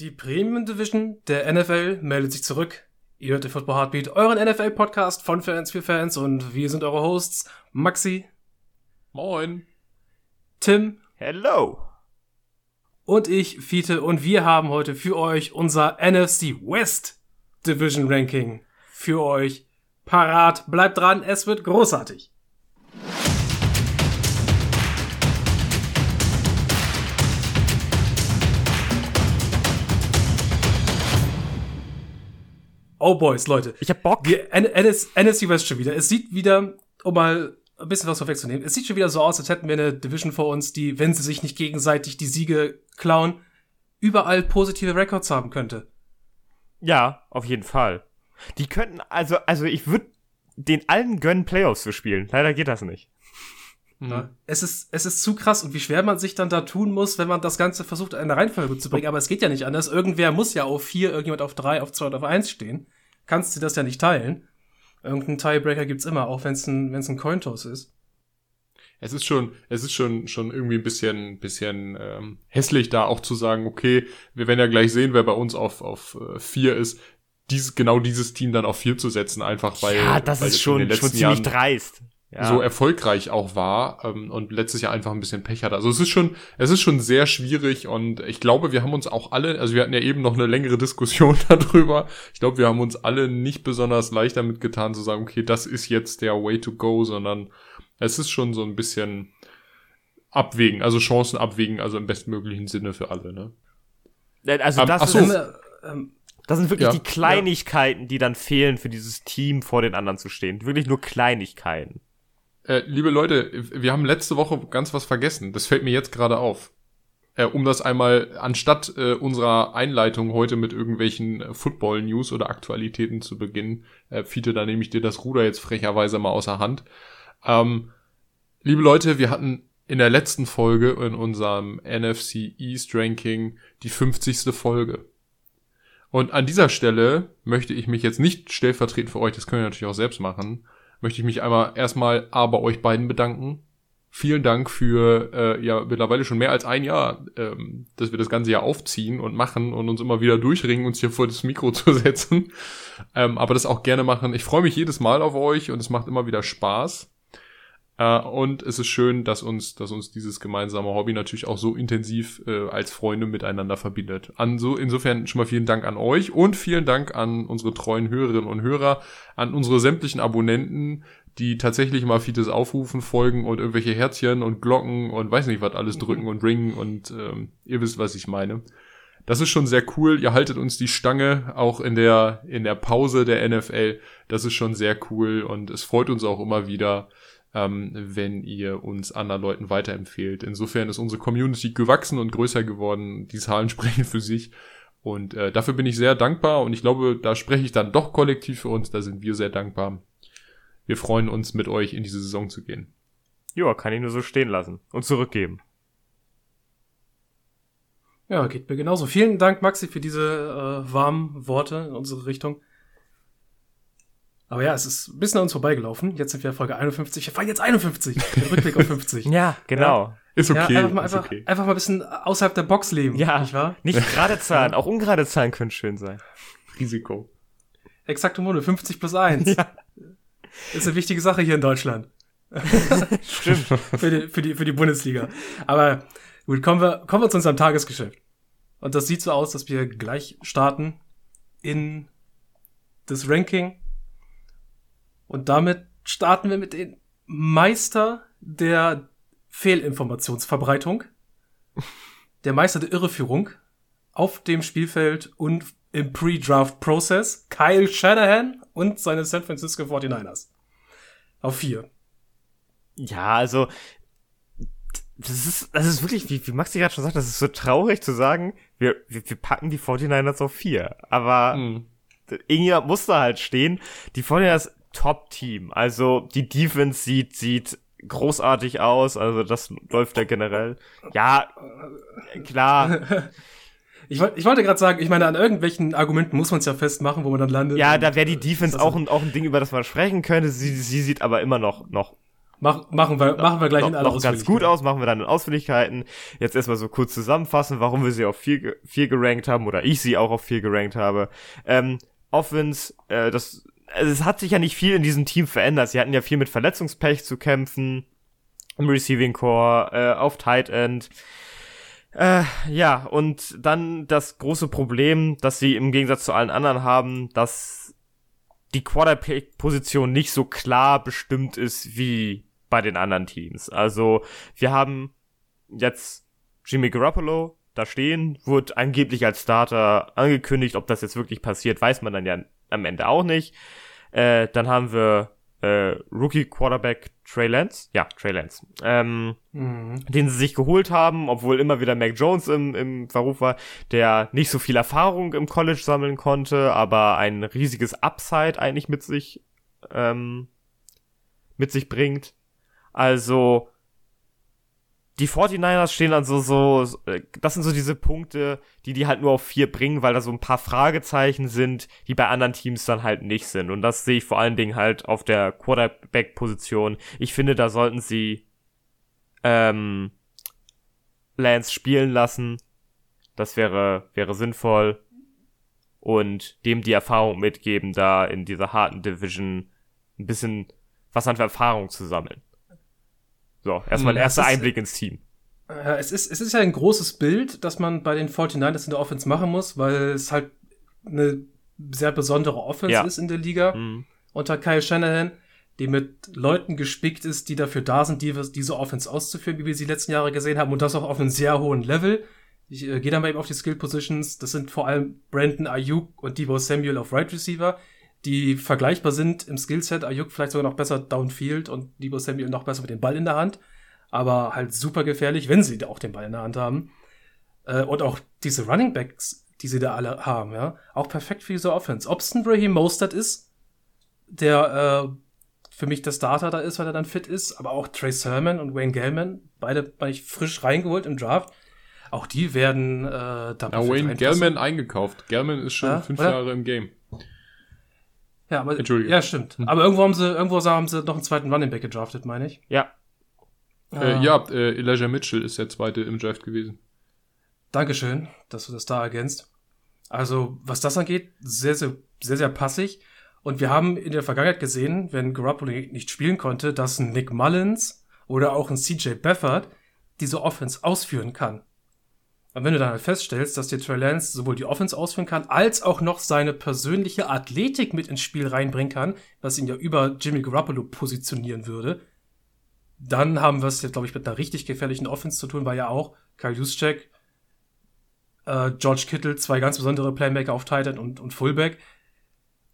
Die Premium Division der NFL meldet sich zurück. Ihr hört den Football Heartbeat, euren NFL-Podcast von Fans für Fans und wir sind eure Hosts Maxi. Moin. Tim. Hello. Und ich, Fiete, und wir haben heute für euch unser NFC West Division Ranking für euch parat. Bleibt dran, es wird großartig. Oh Boys, Leute. Ich hab Bock. Wir, NSC West schon wieder. Es sieht wieder, um mal ein bisschen was vorwegzunehmen, es sieht schon wieder so aus, als hätten wir eine Division vor uns, die, wenn sie sich nicht gegenseitig die Siege klauen, überall positive Records haben könnte. Ja, auf jeden Fall. Die könnten, also, also ich würde den allen gönnen, Playoffs zu spielen. Leider geht das nicht. Mhm. Es, ist, es ist zu krass und wie schwer man sich dann da tun muss, wenn man das Ganze versucht, in eine Reihenfolge zu bringen. Aber es geht ja nicht anders. Irgendwer muss ja auf vier, irgendjemand auf drei, auf zwei oder auf eins stehen. Kannst du das ja nicht teilen. Irgendeinen Tiebreaker gibt's immer, auch wenn es ein, wenn's ein Cointoss ist. Es ist schon, es ist schon, schon irgendwie ein bisschen, bisschen ähm, hässlich, da auch zu sagen, okay, wir werden ja gleich sehen, wer bei uns auf, auf äh, vier ist, dies, genau dieses Team dann auf vier zu setzen, einfach weil. Ja, das weil ist schon, schon ziemlich Jahren, dreist ja. so erfolgreich auch war ähm, und letztes Jahr einfach ein bisschen Pech hatte. Also es ist schon, es ist schon sehr schwierig und ich glaube, wir haben uns auch alle, also wir hatten ja eben noch eine längere Diskussion darüber. Ich glaube, wir haben uns alle nicht besonders leicht damit getan zu sagen, okay, das ist jetzt der Way to go, sondern es ist schon so ein bisschen abwägen, also Chancen abwägen, also im bestmöglichen Sinne für alle, ne? Also das um, ist, ähm, das sind wirklich ja, die Kleinigkeiten, ja. die dann fehlen für dieses Team vor den anderen zu stehen. Wirklich nur Kleinigkeiten. Äh, liebe Leute, wir haben letzte Woche ganz was vergessen. Das fällt mir jetzt gerade auf. Äh, um das einmal anstatt äh, unserer Einleitung heute mit irgendwelchen äh, Football-News oder Aktualitäten zu beginnen, äh, Fiete, da nehme ich dir das Ruder jetzt frecherweise mal außer Hand. Ähm, liebe Leute, wir hatten in der letzten Folge in unserem NFC East Ranking die 50. Folge. Und an dieser Stelle möchte ich mich jetzt nicht stellvertretend für euch, das können wir natürlich auch selbst machen, möchte ich mich einmal erstmal A bei euch beiden bedanken. Vielen Dank für äh, ja mittlerweile schon mehr als ein Jahr, ähm, dass wir das ganze Jahr aufziehen und machen und uns immer wieder durchringen, uns hier vor das Mikro zu setzen. Ähm, aber das auch gerne machen. Ich freue mich jedes Mal auf euch und es macht immer wieder Spaß. Äh, und es ist schön, dass uns, dass uns dieses gemeinsame Hobby natürlich auch so intensiv äh, als Freunde miteinander verbindet. An so, insofern schon mal vielen Dank an euch und vielen Dank an unsere treuen Hörerinnen und Hörer, an unsere sämtlichen Abonnenten, die tatsächlich mal Fites Aufrufen folgen und irgendwelche Herzchen und Glocken und weiß nicht was alles drücken und ringen und ähm, ihr wisst, was ich meine. Das ist schon sehr cool. Ihr haltet uns die Stange auch in der, in der Pause der NFL. Das ist schon sehr cool und es freut uns auch immer wieder, ähm, wenn ihr uns anderen Leuten weiterempfehlt. Insofern ist unsere Community gewachsen und größer geworden. Die Zahlen sprechen für sich. Und äh, dafür bin ich sehr dankbar und ich glaube, da spreche ich dann doch kollektiv für uns, da sind wir sehr dankbar. Wir freuen uns, mit euch in diese Saison zu gehen. Ja, kann ich nur so stehen lassen und zurückgeben. Ja, geht mir genauso. Vielen Dank, Maxi, für diese äh, warmen Worte in unsere Richtung. Aber ja, es ist ein bisschen an uns vorbeigelaufen. Jetzt sind wir Folge 51. Wir fahren jetzt 51. Der Rückblick auf 50. ja, genau. Ja. Ist okay. Ja, einfach, mal, ist einfach, okay. einfach mal ein bisschen außerhalb der Box leben. Ja, nicht wahr? Nicht gerade Zahlen, auch ungerade Zahlen können schön sein. Risiko. Exakte Munde, 50 plus 1. Ja. Ist eine wichtige Sache hier in Deutschland. Stimmt. für, die, für, die, für die Bundesliga. Aber gut, kommen wir, kommen wir zu unserem Tagesgeschäft. Und das sieht so aus, dass wir gleich starten in das Ranking und damit starten wir mit den Meister der Fehlinformationsverbreitung, der Meister der Irreführung auf dem Spielfeld und im Pre-Draft-Prozess, Kyle Shanahan und seine San Francisco 49ers. Auf vier. Ja, also, das ist, das ist wirklich, wie, wie Maxi gerade schon sagt, das ist so traurig zu sagen, wir, wir, wir packen die 49ers auf vier. Aber mhm. irgendjemand muss da halt stehen. Die 49ers Top-Team. Also die Defense sieht, sieht großartig aus, also das läuft ja generell. Ja, klar. Ich, wollte ich wollte gerade sagen, ich meine, an irgendwelchen Argumenten muss man es ja festmachen, wo man dann landet. Ja, da wäre die Defense auch ein, auch ein Ding, über das man sprechen könnte. Sie, sie sieht aber immer noch, noch Mach, machen wir, machen wir gleich noch, in aller noch ganz gut aus, machen wir dann in Ausführlichkeiten. Jetzt erstmal so kurz zusammenfassen, warum wir sie auf vier, vier gerankt haben oder ich sie auch auf vier gerankt habe. Ähm, Offense, äh, das, also es hat sich ja nicht viel in diesem Team verändert. Sie hatten ja viel mit Verletzungspech zu kämpfen im Receiving Core, äh, auf Tight End. Äh, ja, und dann das große Problem, dass sie im Gegensatz zu allen anderen haben, dass die Quarterback-Position nicht so klar bestimmt ist wie bei den anderen Teams. Also, wir haben jetzt Jimmy Garoppolo da stehen, wurde angeblich als Starter angekündigt. Ob das jetzt wirklich passiert, weiß man dann ja am Ende auch nicht. Äh, dann haben wir äh, Rookie Quarterback Trey Lance, ja, Trey Lance, ähm, mhm. den sie sich geholt haben, obwohl immer wieder Mac Jones im, im Verruf war, der nicht so viel Erfahrung im College sammeln konnte, aber ein riesiges Upside eigentlich mit sich, ähm, mit sich bringt. Also, die 49ers stehen dann so, so, äh, das sind so diese Punkte, die die halt nur auf vier bringen, weil da so ein paar Fragezeichen sind, die bei anderen Teams dann halt nicht sind. Und das sehe ich vor allen Dingen halt auf der Quarterback-Position. Ich finde, da sollten sie ähm, Lance spielen lassen. Das wäre, wäre sinnvoll. Und dem die Erfahrung mitgeben, da in dieser harten Division ein bisschen was an Erfahrung zu sammeln. So, erstmal ein hm, erster Einblick ins Team. Ja, es ist, es ist ja ein großes Bild, das man bei den 49ers in der Offense machen muss, weil es halt eine sehr besondere Offense ja. ist in der Liga mhm. unter Kyle Shanahan, die mit Leuten gespickt ist, die dafür da sind, die, diese Offense auszuführen, wie wir sie die letzten Jahre gesehen haben, und das auch auf einem sehr hohen Level. Ich äh, gehe dann mal eben auf die Skill Positions. Das sind vor allem Brandon Ayuk und Debo Samuel auf Right Receiver, die vergleichbar sind im Skillset. Ayuk vielleicht sogar noch besser downfield und Debo Samuel noch besser mit dem Ball in der Hand. Aber halt super gefährlich, wenn sie auch den Ball in der Hand haben. Äh, und auch diese Running Backs, die sie da alle haben, ja, auch perfekt für diese Offense. Ob es ein Raheem Mostert ist, der äh, für mich der Starter da ist, weil er dann fit ist, aber auch Trey Sermon und Wayne Gellman, beide bei ich frisch reingeholt im Draft. Auch die werden äh, da ja, Wayne Gellman eingekauft. Gellman ist schon ja, fünf oder? Jahre im Game. Ja, aber, Entschuldige. Ja, stimmt. Hm. Aber irgendwo haben sie, irgendwo haben sie noch einen zweiten Running Back gedraftet, meine ich. Ja. Äh, ah. ja, äh, Elijah Mitchell ist der zweite im Draft gewesen. Dankeschön, dass du das da ergänzt. Also, was das angeht, sehr, sehr, sehr, sehr passig. Und wir haben in der Vergangenheit gesehen, wenn Garoppolo nicht spielen konnte, dass ein Nick Mullins oder auch ein CJ Beffert diese Offense ausführen kann. Und wenn du dann halt feststellst, dass dir Trey Lance sowohl die Offense ausführen kann, als auch noch seine persönliche Athletik mit ins Spiel reinbringen kann, was ihn ja über Jimmy Garoppolo positionieren würde, dann haben wir es jetzt, glaube ich, mit einer richtig gefährlichen Offense zu tun, weil ja auch Kyle Juszczyk, äh, George Kittle, zwei ganz besondere Playmaker auf Titan und, und Fullback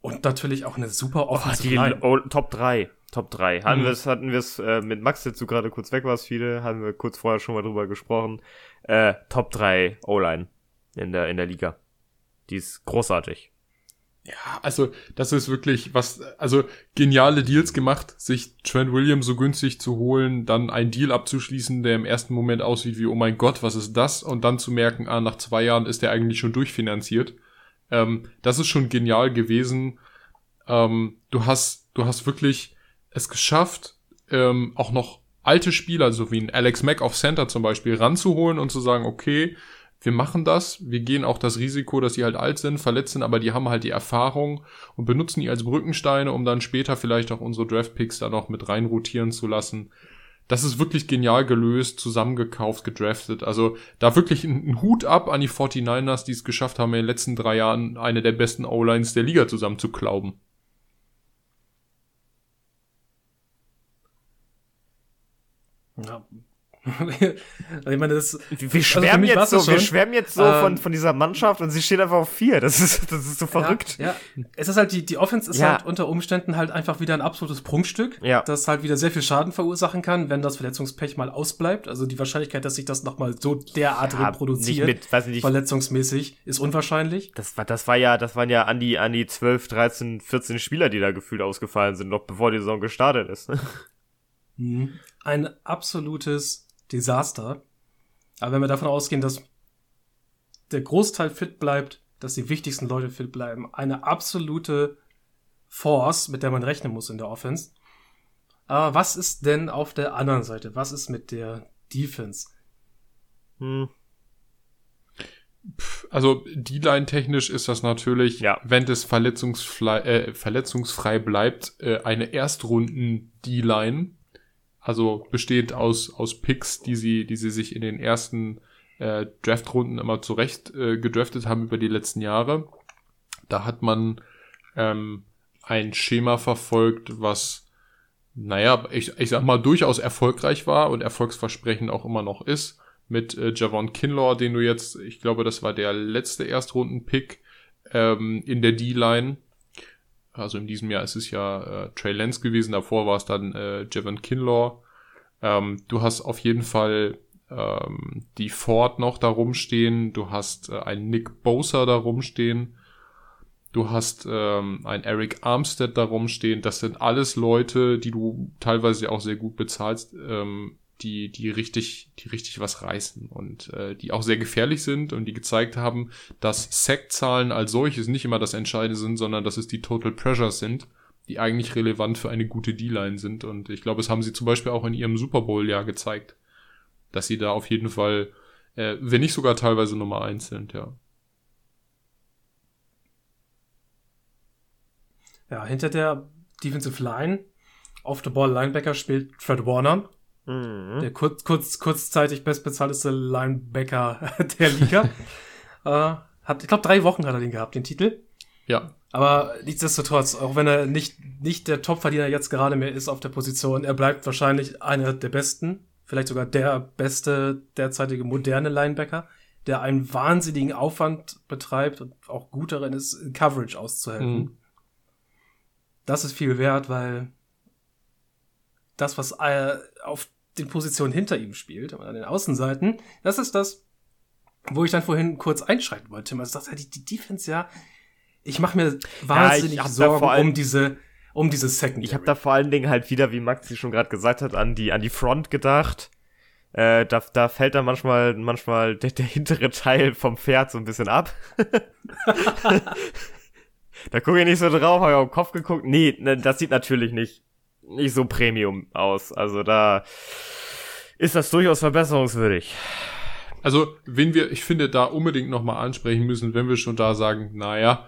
und natürlich auch eine super Offensive oh, die Top 3. Top 3. Hatten mhm. wir es, hatten wir es äh, mit Max, jetzt du gerade kurz weg warst, viele, haben wir kurz vorher schon mal drüber gesprochen. Äh, Top 3 O-Line in der, in der Liga. Die ist großartig. Ja, also das ist wirklich was, also geniale Deals gemacht, sich Trent Williams so günstig zu holen, dann einen Deal abzuschließen, der im ersten Moment aussieht wie, oh mein Gott, was ist das? Und dann zu merken, ah, nach zwei Jahren ist der eigentlich schon durchfinanziert. Ähm, das ist schon genial gewesen. Ähm, du hast, du hast wirklich es geschafft, ähm, auch noch alte Spieler, so wie ein Alex Mack auf Center zum Beispiel, ranzuholen und zu sagen, okay, wir machen das, wir gehen auch das Risiko, dass die halt alt sind, verletzt sind, aber die haben halt die Erfahrung und benutzen die als Brückensteine, um dann später vielleicht auch unsere Draftpicks da noch mit rein rotieren zu lassen. Das ist wirklich genial gelöst, zusammengekauft, gedraftet. Also da wirklich ein, Hut ab an die 49ers, die es geschafft haben, in den letzten drei Jahren eine der besten O-Lines der Liga zusammen zu klauben. Ja. Ich meine, das, wir, wir also schwärmen jetzt so, wir schwärmen jetzt so ähm, von, von dieser Mannschaft und sie steht einfach auf vier. Das ist, das ist so verrückt. Ja, ja. es ist halt die, die Offense ist ja. halt unter Umständen halt einfach wieder ein absolutes Prunkstück, ja. das halt wieder sehr viel Schaden verursachen kann, wenn das Verletzungspech mal ausbleibt. Also die Wahrscheinlichkeit, dass sich das nochmal so derart ja, reproduziert, nicht mit, weiß nicht, verletzungsmäßig, ist unwahrscheinlich. Das war, das war ja, das waren ja an die, an die 12, 13, 14 Spieler, die da gefühlt ausgefallen sind, noch bevor die Saison gestartet ist. mhm ein absolutes Desaster. Aber wenn wir davon ausgehen, dass der Großteil fit bleibt, dass die wichtigsten Leute fit bleiben, eine absolute Force, mit der man rechnen muss in der Offense, Aber was ist denn auf der anderen Seite? Was ist mit der Defense? Hm. Also D-Line technisch ist das natürlich, ja. wenn es verletzungsfrei, äh, verletzungsfrei bleibt, äh, eine Erstrunden D-Line. Also besteht aus, aus Picks, die sie, die sie sich in den ersten äh, Draftrunden immer zurecht äh, gedraftet haben über die letzten Jahre. Da hat man ähm, ein Schema verfolgt, was, naja, ich, ich sag mal, durchaus erfolgreich war und erfolgsversprechend auch immer noch ist. Mit äh, Javon Kinlaw, den du jetzt, ich glaube, das war der letzte Erstrunden-Pick ähm, in der D-Line. Also in diesem Jahr ist es ja äh, Trey Lance gewesen, davor war es dann äh, Javon Kinlaw. Ähm, du hast auf jeden Fall ähm, die Ford noch da rumstehen, du hast äh, einen Nick Bosa da rumstehen, du hast ähm, einen Eric Armstead da rumstehen. Das sind alles Leute, die du teilweise auch sehr gut bezahlst, ähm, die, die richtig, die richtig was reißen und äh, die auch sehr gefährlich sind und die gezeigt haben, dass Sackzahlen als solches nicht immer das Entscheidende sind, sondern dass es die Total Pressures sind, die eigentlich relevant für eine gute D-Line sind. Und ich glaube, es haben sie zum Beispiel auch in ihrem Super Bowl-Jahr gezeigt dass sie da auf jeden Fall, äh, wenn nicht sogar teilweise Nummer eins sind, ja. Ja, hinter der Defensive Line auf der Ball Linebacker spielt Fred Warner, mhm. der kurz, kurz, kurzzeitig bestbezahlteste Linebacker der Liga. äh, hat, ich glaube, drei Wochen hat er den gehabt, den Titel. Ja. Aber nichtsdestotrotz, auch wenn er nicht, nicht der Topverdiener jetzt gerade mehr ist auf der Position, er bleibt wahrscheinlich einer der besten vielleicht sogar der beste derzeitige moderne Linebacker, der einen wahnsinnigen Aufwand betreibt und auch gut darin ist, Coverage auszuhelfen. Mhm. Das ist viel wert, weil das, was auf den Positionen hinter ihm spielt, an den Außenseiten, das ist das, wo ich dann vorhin kurz einschreiten wollte. Man sagt, die, die Defense ja, ich mache mir wahnsinnig ja, Sorgen um diese um dieses Secondary. Ich habe da vor allen Dingen halt wieder, wie Maxi schon gerade gesagt hat, an die an die Front gedacht. Äh, da, da fällt dann manchmal manchmal der, der hintere Teil vom Pferd so ein bisschen ab. da gucke ich nicht so drauf, habe ich auf den Kopf geguckt. Nee, ne, das sieht natürlich nicht nicht so Premium aus. Also da ist das durchaus verbesserungswürdig. Also, wenn wir, ich finde, da unbedingt nochmal ansprechen müssen, wenn wir schon da sagen, naja,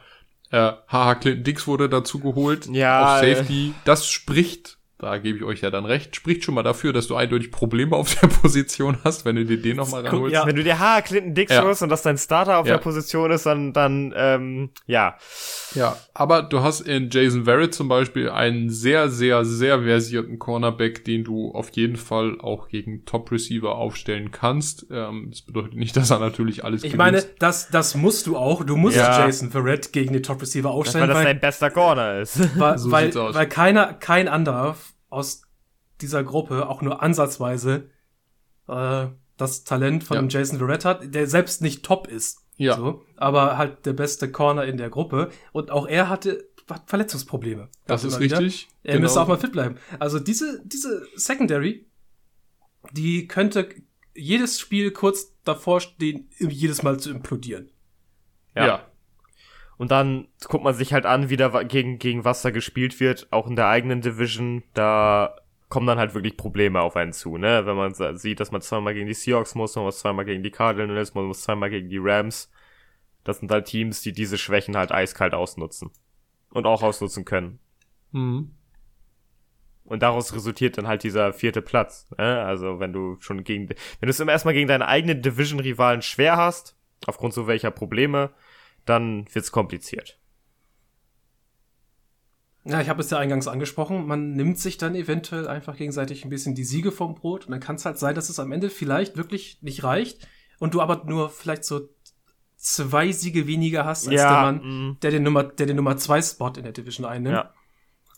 äh, haha, Clinton Dix wurde dazu geholt ja, auf Safety. Das spricht da gebe ich euch ja dann recht, spricht schon mal dafür, dass du eindeutig Probleme auf der Position hast, wenn du dir den nochmal ranholst. Ja. Wenn du dir ha, Clinton Dix ja. holst und das dein Starter auf ja. der Position ist, dann, dann ähm, ja. Ja, aber du hast in Jason Verrett zum Beispiel einen sehr, sehr, sehr versierten Cornerback, den du auf jeden Fall auch gegen Top-Receiver aufstellen kannst. Ähm, das bedeutet nicht, dass er natürlich alles Ich meine, das, das musst du auch. Du musst ja. Jason Verrett gegen die Top-Receiver aufstellen. Das, weil das dein bester Corner ist. Weil, so weil, weil keiner, kein anderer aus dieser Gruppe auch nur ansatzweise äh, das Talent von ja. Jason Verrett hat, der selbst nicht top ist. Ja. So, aber halt der beste Corner in der Gruppe. Und auch er hatte Verletzungsprobleme. Das ist richtig. Er genau. müsste auch mal fit bleiben. Also diese, diese Secondary, die könnte jedes Spiel kurz davor stehen, jedes Mal zu implodieren. Ja. ja. Und dann guckt man sich halt an, wie da gegen, gegen was da gespielt wird, auch in der eigenen Division. Da kommen dann halt wirklich Probleme auf einen zu, ne? Wenn man sieht, dass man zweimal gegen die Seahawks muss, man muss zweimal gegen die Cardinals, man muss zweimal gegen die Rams. Das sind halt Teams, die diese Schwächen halt eiskalt ausnutzen. Und auch ausnutzen können. Mhm. Und daraus resultiert dann halt dieser vierte Platz. Ne? Also wenn du schon gegen, wenn du es immer erstmal gegen deine eigenen Division-Rivalen schwer hast, aufgrund so welcher Probleme, dann wird's kompliziert. Ja, ich habe es ja eingangs angesprochen, man nimmt sich dann eventuell einfach gegenseitig ein bisschen die Siege vom Brot und dann kann es halt sein, dass es am Ende vielleicht wirklich nicht reicht und du aber nur vielleicht so zwei Siege weniger hast als ja, der Mann, mm. der den Nummer, der den Nummer zwei Spot in der Division einnimmt. Ja.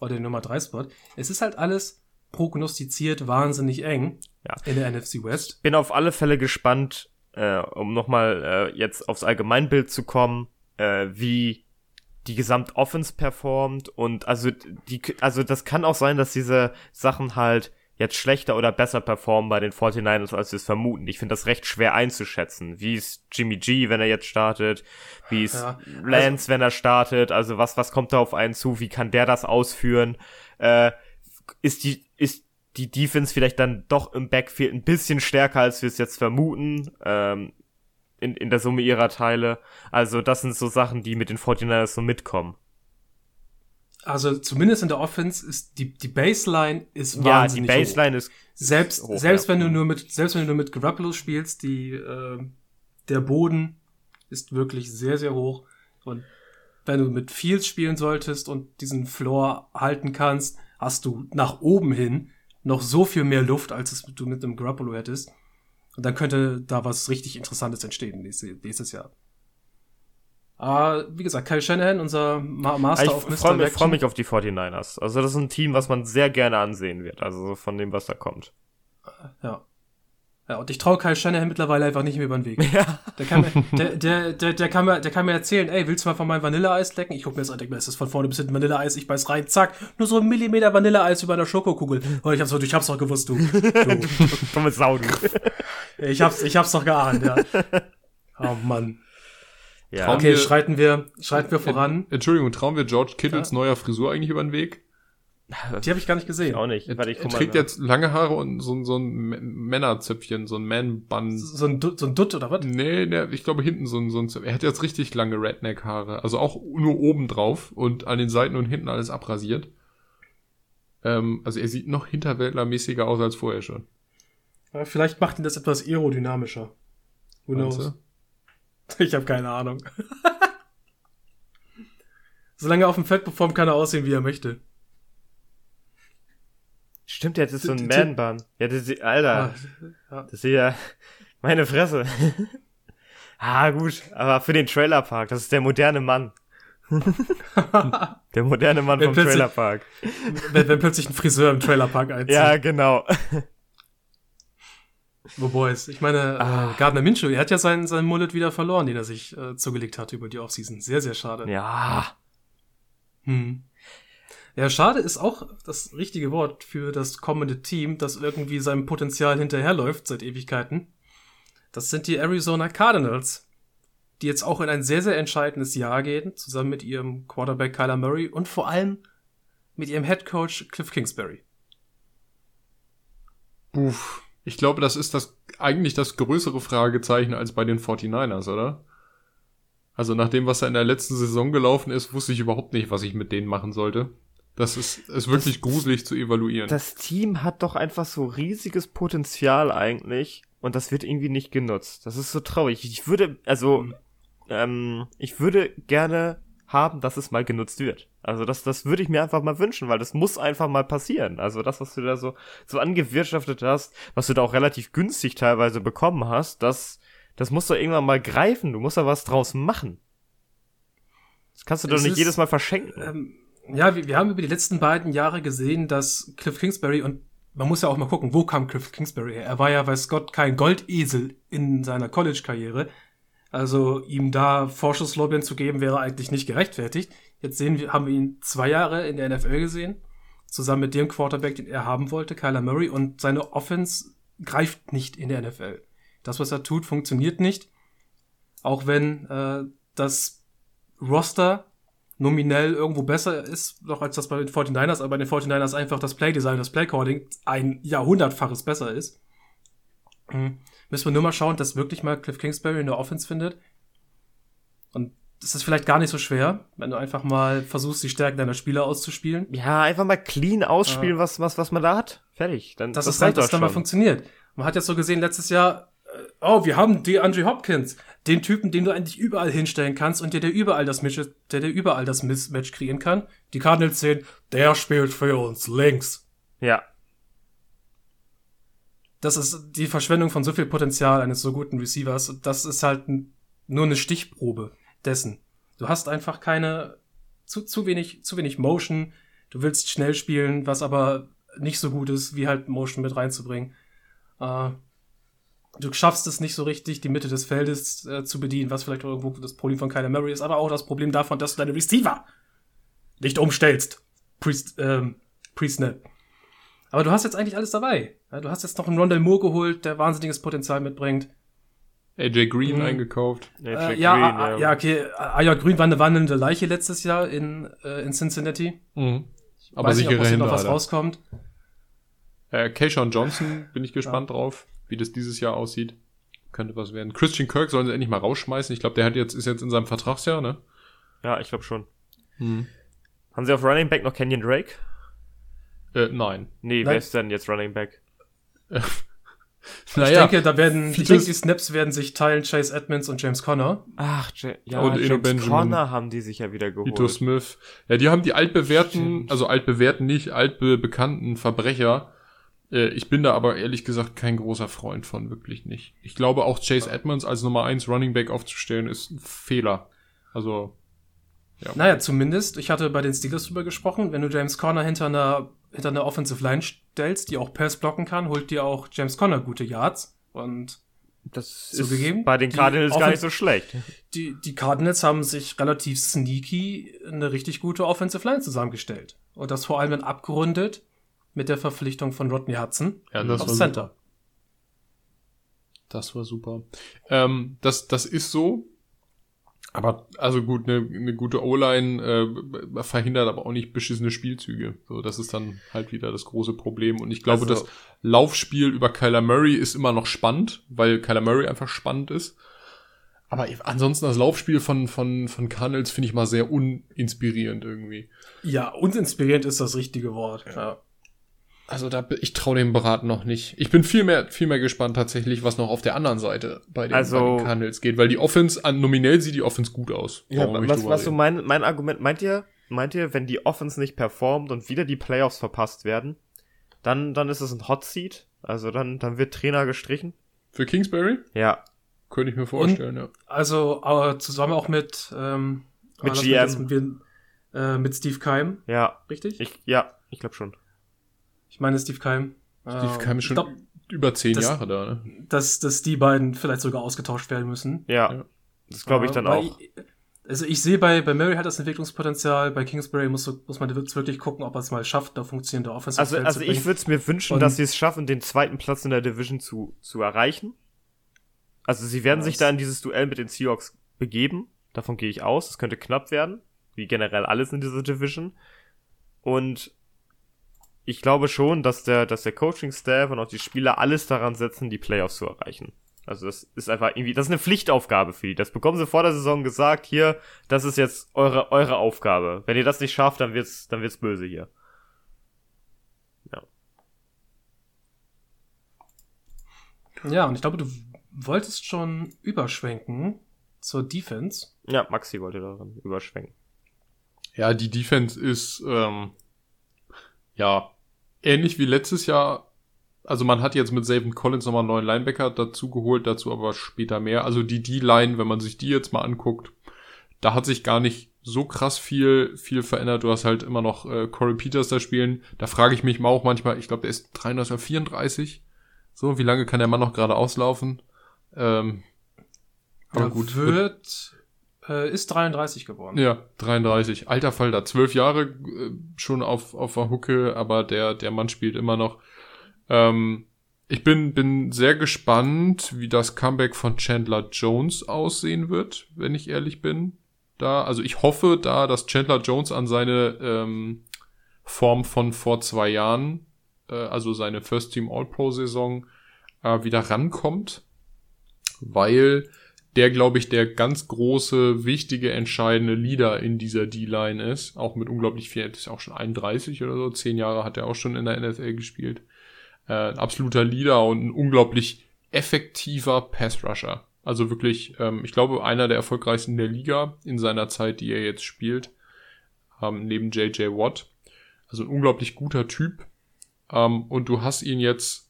Oder den Nummer drei Spot. Es ist halt alles prognostiziert wahnsinnig eng ja. in der NFC West. Bin auf alle Fälle gespannt, äh, um nochmal äh, jetzt aufs Allgemeinbild zu kommen äh, wie die Gesamtoffense performt und also die also das kann auch sein, dass diese Sachen halt jetzt schlechter oder besser performen bei den 49ers, als wir es vermuten. Ich finde das recht schwer einzuschätzen. Wie ist Jimmy G, wenn er jetzt startet? Wie ist ja, Lance, also, wenn er startet? Also was, was kommt da auf einen zu? Wie kann der das ausführen? Äh, ist die, ist die Defense vielleicht dann doch im Backfield ein bisschen stärker, als wir es jetzt vermuten, ähm, in, in der Summe ihrer Teile. Also das sind so Sachen, die mit den 49ers so mitkommen. Also zumindest in der Offense ist die, die Baseline ist Ja, wahnsinnig die Baseline ist hoch. Selbst, hoch, selbst ja. wenn du nur mit, selbst wenn du nur mit Garoppolo spielst, die, äh, der Boden ist wirklich sehr, sehr hoch. Und wenn du mit Fields spielen solltest und diesen Floor halten kannst, hast du nach oben hin noch so viel mehr Luft, als es du mit einem Garoppolo hättest. Und dann könnte da was richtig Interessantes entstehen nächstes, Jahr. Aber wie gesagt, Kyle Shanahan, unser Ma Master ich of freue mich, freu Misdirection. mich auf die 49ers. Also das ist ein Team, was man sehr gerne ansehen wird. Also so von dem, was da kommt. Ja. Ja, und ich traue Kyle Shanahan mittlerweile einfach nicht mehr über den Weg. Ja. Der kann, mir, der, der, der, der, kann mir, der kann mir erzählen, ey, willst du mal von meinem Vanilleeis lecken? Ich guck mir das an, denk mir, es ist von vorne bis hinten Vanilleeis, ich beiß rein, zack, nur so ein Millimeter Vanilleeis über einer Schokokugel. Oh, ich hab's, ich hab's doch gewusst, du. du. Dumme Sau, du. Ich hab's, ich hab's doch geahnt, ja. Oh Mann. Ja. Okay, wir- schreiten wir, schreiten wir voran. Entschuldigung, trauen wir George Kittles neuer Frisur eigentlich über den Weg? Die habe ich gar nicht gesehen. auch nicht. Warte, ich Er trägt jetzt lange Haare und so, so ein Männerzöpfchen, so ein Man-Bun. So ein, Dutt- so ein Dutt oder was? Nee, der, ich glaube hinten so ein, so ein Zöpfchen. Er hat jetzt richtig lange Redneck-Haare. Also auch nur oben drauf und an den Seiten und hinten alles abrasiert. Ähm, also er sieht noch hinterwäldlermäßiger aus als vorher schon. Ja, vielleicht macht ihn das etwas aerodynamischer. Who knows? Ich habe keine Ahnung. Solange er auf dem Feld performt, kann er aussehen, wie er möchte. Stimmt, der hat jetzt so einen Man-Bun. Ja, das ist, Alter. Ah, Das ist ja meine Fresse. ah, gut. Aber für den Trailerpark, das ist der moderne Mann. der moderne Mann Wenn vom Trailerpark. wenn, wenn plötzlich ein Friseur im Trailerpark einzieht. Ja, genau. Wo Boys. Ich meine, Ah. äh, Gardner Minshew, er hat ja seinen, seinen Mullet wieder verloren, den er sich äh, zugelegt hat über die Offseason. Sehr, sehr schade. Ja. Hm. Ja, schade ist auch das richtige Wort für das kommende Team, das irgendwie seinem Potenzial hinterherläuft seit Ewigkeiten. Das sind die Arizona Cardinals, die jetzt auch in ein sehr, sehr entscheidendes Jahr gehen, zusammen mit ihrem Quarterback Kyler Murray und vor allem mit ihrem Head Coach Cliff Kingsbury. Uff. Ich glaube, das ist das eigentlich das größere Fragezeichen als bei den 49ers, oder? Also nach dem, was da in der letzten Saison gelaufen ist, wusste ich überhaupt nicht, was ich mit denen machen sollte. Das ist, ist wirklich gruselig zu evaluieren. Das Team hat doch einfach so riesiges Potenzial eigentlich und das wird irgendwie nicht genutzt. Das ist so traurig. Ich würde, also, ähm, ich würde gerne haben, dass es mal genutzt wird. Also das, das würde ich mir einfach mal wünschen, weil das muss einfach mal passieren. Also das, was du da so, so angewirtschaftet hast, was du da auch relativ günstig teilweise bekommen hast, das, das muss doch irgendwann mal greifen. Du musst da was draus machen. Das kannst du doch Es nicht ist, jedes Mal verschenken. Ähm, ja, wir, wir haben über die letzten beiden Jahre gesehen, dass Cliff Kingsbury und man muss ja auch mal gucken, wo kam Cliff Kingsbury her? Er war ja, weiß Gott, kein Goldesel in seiner College-Karriere. Also ihm da Vorschusslorbeeren zu geben, wäre eigentlich nicht gerechtfertigt. Jetzt sehen wir, haben wir ihn zwei Jahre in der NFL gesehen, zusammen mit dem Quarterback, den er haben wollte, Kyler Murray, und seine Offense greift nicht in der NFL. Das, was er tut, funktioniert nicht. Auch wenn äh, das Roster nominell irgendwo besser ist, noch als das bei den 49ers, aber bei den 49ers einfach das Playdesign, das Playcalling ein Jahrhundertfaches besser ist. Mhm. Müssen wir nur mal schauen, dass wirklich mal Cliff Kingsbury in der Offense findet. Und das ist vielleicht gar nicht so schwer, wenn du einfach mal versuchst, die Stärken deiner Spieler auszuspielen. Ja, einfach mal clean ausspielen, was, was, was man da hat. Fertig. Dann, Das, ist reicht halt, dass doch dann mal funktioniert. Man hat jetzt so gesehen, letztes Jahr, äh, oh, wir haben die Andre Hopkins, den Typen, den du eigentlich überall hinstellen kannst und der, der überall das Mismatch, der, der überall das Mismatch kreieren kann. Die Cardinals sehen, der spielt für uns links. Ja. Das ist die Verschwendung von so viel Potenzial eines so guten Receivers. Das ist halt nur eine Stichprobe dessen. Du hast einfach keine, zu, zu wenig, zu wenig Motion. Du willst schnell spielen, was aber nicht so gut ist, wie halt Motion mit reinzubringen. Äh, du schaffst es nicht so richtig, die Mitte des Feldes äh, zu bedienen, was vielleicht irgendwo das Problem von Kyler Murray ist, aber auch das Problem davon, dass du deine Receiver nicht umstellst. Pre, ähm, Pre-Snap. Aber du hast jetzt eigentlich alles dabei. Ja, du hast jetzt noch einen Rondell Moore geholt, der wahnsinniges Potenzial mitbringt. AJ Green Mhm. eingekauft. Nee, Äh, Jack ja, Green, ah, ja, okay. Ja, Green war eine wandelnde Leiche letztes Jahr in, äh, in Cincinnati. Mhm. Aber Weiß nicht, ob sichere Hände. noch was Alter. rauskommt. Äh, Keyshawn Johnson bin ich gespannt ja. drauf, wie das dieses Jahr aussieht. Könnte was werden. Christian Kirk sollen sie endlich mal rausschmeißen. Ich glaube, der hat jetzt, ist jetzt in seinem Vertragsjahr, ne? Ja, ich glaube schon. Hm. Haben sie auf Running Back noch Kenyon Drake? Äh, nein. Nee, nein. wer ist denn jetzt Running Back? naja, ich denke, da werden, ich denke, die Snaps werden sich teilen Chase Edmonds und James Conner. Ach, ja, und James Benjamin, Conner haben die sich ja wieder geholt. Ito Smith. Ja, die haben die altbewährten, also altbewährten nicht, altbekannten Verbrecher. Äh, ich bin da aber ehrlich gesagt kein großer Freund von, wirklich nicht. Ich glaube auch Chase Edmonds als Nummer 1 Running Back aufzustellen ist ein Fehler. Also, ja. Naja, zumindest, ich hatte bei den Steelers drüber gesprochen, wenn du James Conner hinter einer hinter einer Offensive Line stellst, die auch Pass blocken kann, holt dir auch James Conner gute Yards. Und das ist zugegeben, bei den Cardinals gar nicht so schlecht. Die, die Cardinals haben sich relativ sneaky eine richtig gute Offensive Line zusammengestellt. Und das vor allem dann abgerundet mit der Verpflichtung von Rodney Hudson ja, das auf Center. Super. Das war super. Ähm, das, das ist so. Aber also gut, eine, eine gute O-Line äh, verhindert aber auch nicht beschissene Spielzüge. So, das ist dann halt wieder das große Problem. Und ich glaube, also, das Laufspiel über Kyler Murray ist immer noch spannend, weil Kyler Murray einfach spannend ist. Aber ansonsten das Laufspiel von, von, von Cardinals finde ich mal sehr uninspirierend irgendwie. Ja, uninspirierend ist das richtige Wort. Ja. Also da ich traue dem Beraten noch nicht. Ich bin viel mehr viel mehr gespannt tatsächlich, was noch auf der anderen Seite bei den, also, bei den Cardinals geht, weil die Offense an nominell sieht die Offense gut aus. Ja, was was so mein mein Argument meint ihr meint ihr, wenn die Offense nicht performt und wieder die Playoffs verpasst werden, dann dann ist es ein Hot Seat, also dann dann wird Trainer gestrichen für Kingsbury? Ja. Könnte ich mir vorstellen, und, ja. Also aber zusammen auch mit ähm, mit GM mit, äh, mit Steve Keim. Ja. Richtig? Ich, ja, ich glaube schon. Ich meine Steve Keim. Steve Keim ist schon glaub, über zehn dass, Jahre da, ne? Dass, dass die beiden vielleicht sogar ausgetauscht werden müssen. Ja. ja. Das glaube ich dann auch. Ich, also ich sehe bei, bei Mary hat das Entwicklungspotenzial, bei Kingsbury muss, muss man wirklich gucken, ob er es mal schafft, da funktionierende Offensive Also, also ich würde es mir wünschen, Und dass sie es schaffen, den zweiten Platz in der Division zu, zu erreichen. Also sie werden sich da in dieses Duell mit den Seahawks begeben. Davon gehe ich aus. Es könnte knapp werden, wie generell alles in dieser Division. Und ich glaube schon, dass der, dass der Coaching-Staff und auch die Spieler alles daran setzen, die Playoffs zu erreichen. Also das ist einfach irgendwie, das ist eine Pflichtaufgabe für die. Das bekommen sie vor der Saison gesagt, hier, das ist jetzt eure, eure Aufgabe. Wenn ihr das nicht schafft, dann wird's, dann wird's böse hier. Ja. Ja, und ich glaube, du wolltest schon überschwenken zur Defense. Ja, Maxi wollte daran überschwenken. Ja, die Defense ist, ähm, ja, ähnlich wie letztes Jahr. Also man hat jetzt mit Savin Collins nochmal einen neuen Linebacker dazu geholt, dazu aber später mehr. Also die D-Line, wenn man sich die jetzt mal anguckt, da hat sich gar nicht so krass viel, viel verändert. Du hast halt immer noch äh, Corey Peters da spielen. Da frage ich mich mal auch manchmal, ich glaube, der ist 33 oder 34. So, wie lange kann der Mann noch gerade auslaufen? Ähm, aber gut. Wird äh, ist 33 geworden. Ja, 33. Alter Falter, zwölf Jahre äh, schon auf, auf der Hucke, aber der, der Mann spielt immer noch. Ähm, ich bin, bin sehr gespannt, wie das Comeback von Chandler Jones aussehen wird, wenn ich ehrlich bin. Da, also ich hoffe da, dass Chandler Jones an seine ähm, Form von vor zwei Jahren, äh, also seine First Team All-Pro-Saison, äh, wieder rankommt. Weil der, glaube ich, der ganz große, wichtige, entscheidende Leader in dieser D-Line ist. Auch mit unglaublich viel, ist auch schon 31 oder so, zehn Jahre hat er auch schon in der NFL gespielt. Äh, ein absoluter Leader und ein unglaublich effektiver Pass-Rusher. Also wirklich, ähm, ich glaube, einer der erfolgreichsten der Liga in seiner Zeit, die er jetzt spielt. Ähm, neben JJ Watt. Also ein unglaublich guter Typ. Ähm, und du hast ihn jetzt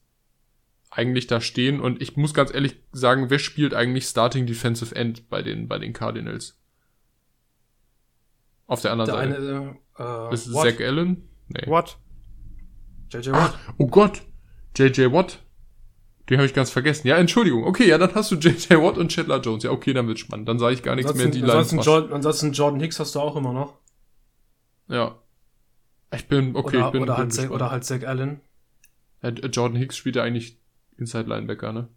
eigentlich da stehen. Und ich muss ganz ehrlich sagen, wer spielt eigentlich Starting Defensive End bei den, bei den Cardinals? Auf der anderen der Seite. Eine, äh, ist es Zach Allen? Nee. What? JJ Watt. Ach, oh Gott. JJ Watt. Den habe ich ganz vergessen. Ja, Entschuldigung. Okay, ja, dann hast du JJ Watt und Chandler Jones. Ja, okay, dann wird's spannend. Dann sage ich gar nichts ansonsten, mehr. Die ansonsten, Jordan, ansonsten Jordan Hicks hast du auch immer noch. Ja. Ich bin, okay, oder, ich bin. Oder, bin halt, Zach, oder halt Zach Allen. Ja, Jordan Hicks spielt ja eigentlich Inside Linebacker, ne?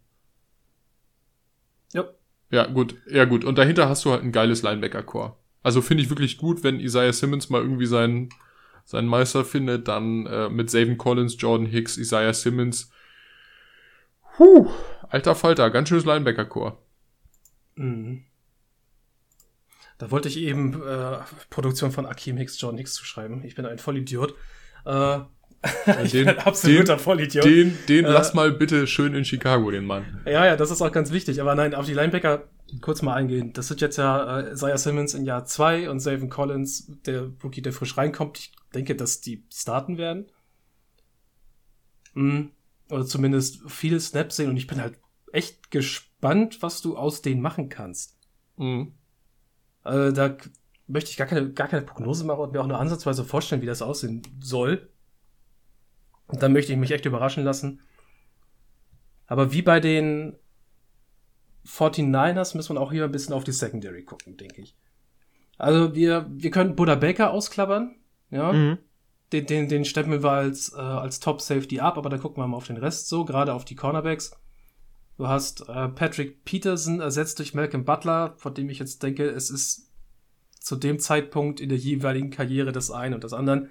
Ja. Ja, gut. Ja, gut. Und dahinter hast du halt ein geiles Linebacker-Core. Also finde ich wirklich gut, wenn Isaiah Simmons mal irgendwie seinen, seinen Meister findet. Dann äh, mit Savin Collins, Jordan Hicks, Isaiah Simmons. Huh, alter Falter, ganz schönes Linebacker-Core. Mhm. Da wollte ich eben äh, Produktion von Akeem Hicks, Jordan Hicks zu schreiben. Ich bin ein Vollidiot. Äh, ich den, bin absoluter den, Vollidiot. Den, den Äh, lass mal bitte schön in Chicago, den Mann. Ja, ja, das ist auch ganz wichtig. Aber nein, auf die Linebacker kurz mal eingehen. Das sind jetzt ja äh, Isaiah Simmons in Jahr 2 und Savin Collins, der Rookie, der frisch reinkommt. Ich denke, dass die starten werden. Mhm. Oder zumindest viele Snaps sehen. Und ich bin halt echt gespannt, was du aus denen machen kannst. Mhm. Also da möchte ich gar keine, gar keine Prognose machen und mir auch nur ansatzweise vorstellen, wie das aussehen soll. Und dann möchte ich mich echt überraschen lassen. Aber wie bei den 49ers müssen wir auch hier ein bisschen auf die Secondary gucken, denke ich. Also wir, wir können Buddha Baker ausklappern. Ja, Mhm. den, den, den stempeln wir als, äh, als Top Safety ab, aber dann gucken wir mal auf den Rest so, gerade auf die Cornerbacks. Du hast äh, Patrick Peterson ersetzt durch Malcolm Butler, von dem ich jetzt denke, es ist zu dem Zeitpunkt in der jeweiligen Karriere des einen und des anderen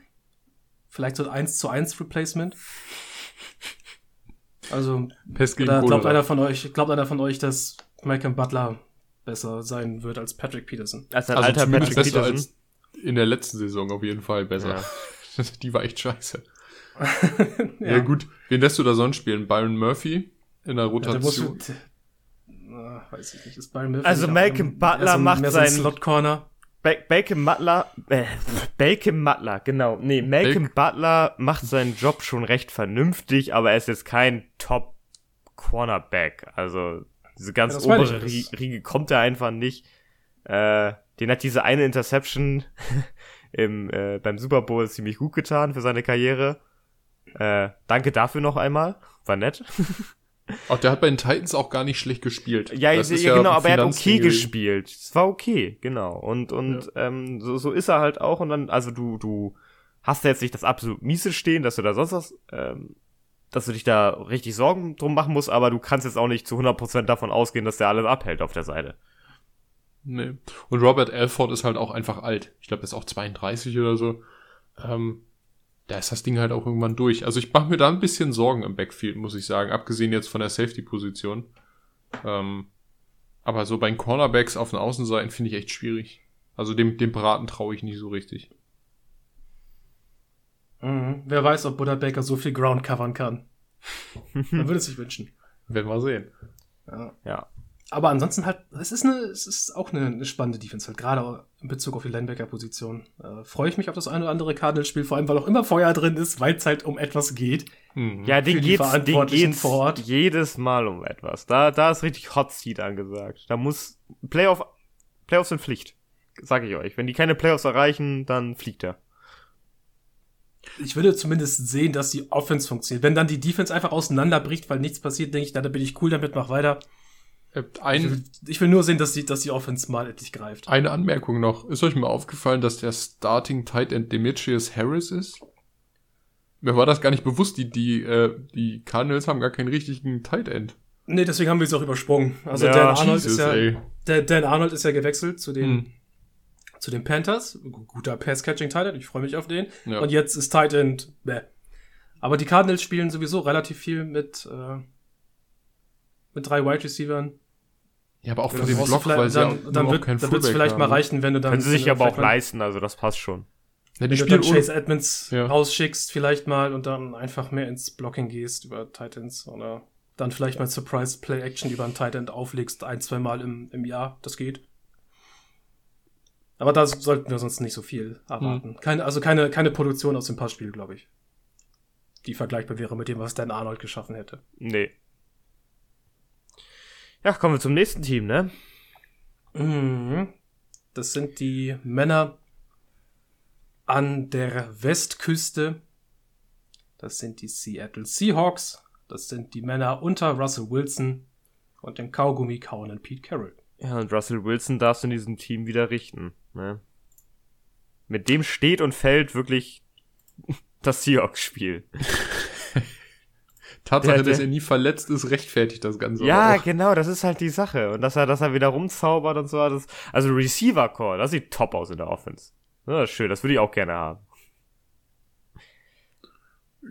vielleicht so ein 1 zu 1 Replacement. Also, Pest gegen oder glaubt einer von euch, glaubt einer von euch, dass Malcolm Butler besser sein wird als Patrick Peterson? Als ein Also alter Patrick Peterson. als in der letzten Saison auf jeden Fall besser. Ja. Die war echt scheiße. Ja. gut, wen lässt du da sonst spielen? Byron Murphy in der Ja, der muss, Rotation? na, weiß ich nicht. Ist Byron Murphy Also Malcolm Butler so macht seinen- Slot Corner. Ba Bacon Butler, äh, Bacon Butler, genau. Nee, Malcolm Butler macht seinen Job schon recht vernünftig, aber er ist jetzt kein Top Cornerback. Also diese ganz Ja, obere Rie- Riege kommt er einfach nicht. Äh, den hat diese eine Interception im, äh, beim Super Bowl ziemlich gut getan für seine Karriere. Äh, danke dafür noch einmal. War nett. Auch der hat bei den Titans auch gar nicht schlecht gespielt. Ja, ja, genau, aber er hat okay gespielt. Es war okay, genau. Und, und ähm, so, so ist er halt auch. Und dann, also du, du hast da jetzt nicht das absolut miese stehen, dass du da sonst was, ähm, dass du dich da richtig Sorgen drum machen musst, aber du kannst jetzt auch nicht zu 100% davon ausgehen, dass der alles abhält auf der Seite. Nee. Und Robert Alford ist halt auch einfach alt. Ich glaube, er ist auch 32 oder so. Ähm, da ist das Ding halt auch irgendwann durch. Also ich mache mir da ein bisschen Sorgen im Backfield, muss ich sagen. Abgesehen jetzt von der Safety-Position. Ähm, aber so bei den Cornerbacks auf den Außenseiten finde ich echt schwierig. Also dem, dem Braten traue ich nicht so richtig. Mhm. Wer weiß, ob Buddha Baker so viel Ground covern kann. Man würde es sich wünschen. Werden wir sehen. Ja. Ja. Aber ansonsten halt, es ist eine, es ist auch eine, eine spannende Defense, halt gerade in Bezug auf die Linebacker-Position. Äh, Freue ich mich auf das eine oder andere Cardinals-Spiel, vor allem weil auch immer Feuer drin ist, weil es halt um etwas geht. Mhm. Ja, den die geht's, den geht's vor Ort. jedes Mal um etwas. Da, da ist richtig Hot Seat angesagt. Da muss Playoff, Playoffs sind Pflicht. Sag ich euch. Wenn die keine Playoffs erreichen, dann fliegt er. Ich würde zumindest sehen, dass die Offense funktioniert. Wenn dann die Defense einfach auseinanderbricht, weil nichts passiert, denke ich, na, da bin ich cool damit, mach weiter. Äh, Ich Ein, will, ich will nur sehen, dass die, dass die Offense mal endlich greift. eine Anmerkung noch. Ist euch mal aufgefallen, dass der Starting Tight End Demetrius Harris ist? Mir war das gar nicht bewusst. Die, die, äh, die Cardinals haben gar keinen richtigen Tight End. Nee, deswegen haben wir es auch übersprungen. Also Ja, Dan Arnold Jesus, ist ja, der, Dan Arnold ist ja gewechselt zu den, Hm. zu den Panthers. Guter Pass-Catching Tight End, ich freue mich auf den. Ja. Und jetzt ist Tight End, bäh. Aber die Cardinals spielen sowieso relativ viel mit, äh, mit drei Wide Receivern. Ja, aber auch für den Block, weil sie dann, dann wird dann wird's Fullback vielleicht mal haben. reichen, wenn du dann. Können sie sich wenn aber auch mal- leisten, also das passt schon. Die Wenn du dann Chase Edmonds Ja. rausschickst, vielleicht mal und dann einfach mehr ins Blocking gehst über Titans oder dann vielleicht mal Surprise Play Action über einen Tight End auflegst, ein, zwei Mal im, im Jahr. Das geht. Aber da sollten wir sonst nicht so viel erwarten. Keine, also keine, keine Produktion aus dem Passspiel, glaube ich. Die vergleichbar wäre mit dem, was Dan Arnold geschaffen hätte. Nee. Ja, kommen wir zum nächsten Team, ne? Mhm. Das sind die Männer an der Westküste. Das sind die Seattle Seahawks. Das sind die Männer unter Russell Wilson und den Kaugummi kauenden Pete Carroll. Ja, und Russell Wilson darfst du in diesem Team wieder richten, ne? Mit dem steht und fällt wirklich das Seahawks-Spiel. Tatsache, Der- der- dass er nie verletzt ist, rechtfertigt das Ganze. Ja, auch. genau, das ist halt die Sache. Und dass er, dass er wieder rumzaubert und so. Das, also Receiver Core, das sieht top aus in der Offense. Ja, schön, das würde ich auch gerne haben.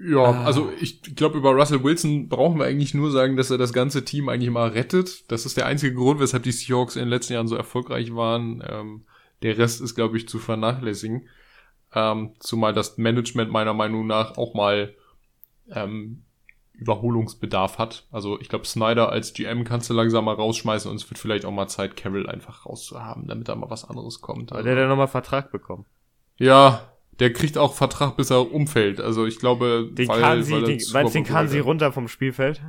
Ja, ah. also ich glaube, über Russell Wilson brauchen wir eigentlich nur sagen, dass er das ganze Team eigentlich mal rettet. Das ist der einzige Grund, weshalb die Seahawks in den letzten Jahren so erfolgreich waren. Ähm, der Rest ist, glaube ich, zu vernachlässigen. Ähm, zumal das Management meiner Meinung nach auch mal ähm, Überholungsbedarf hat. Also ich glaube, Snyder als GM kannst du langsam mal rausschmeißen und es wird vielleicht auch mal Zeit, Carroll einfach rauszuhaben, damit da mal was anderes kommt. Also, der hat ja nochmal Vertrag bekommen. Ja, der kriegt auch Vertrag, bis er umfällt. Also ich glaube, den weil, kann sie, weil den, meinst, den kann sie runter vom Spielfeld?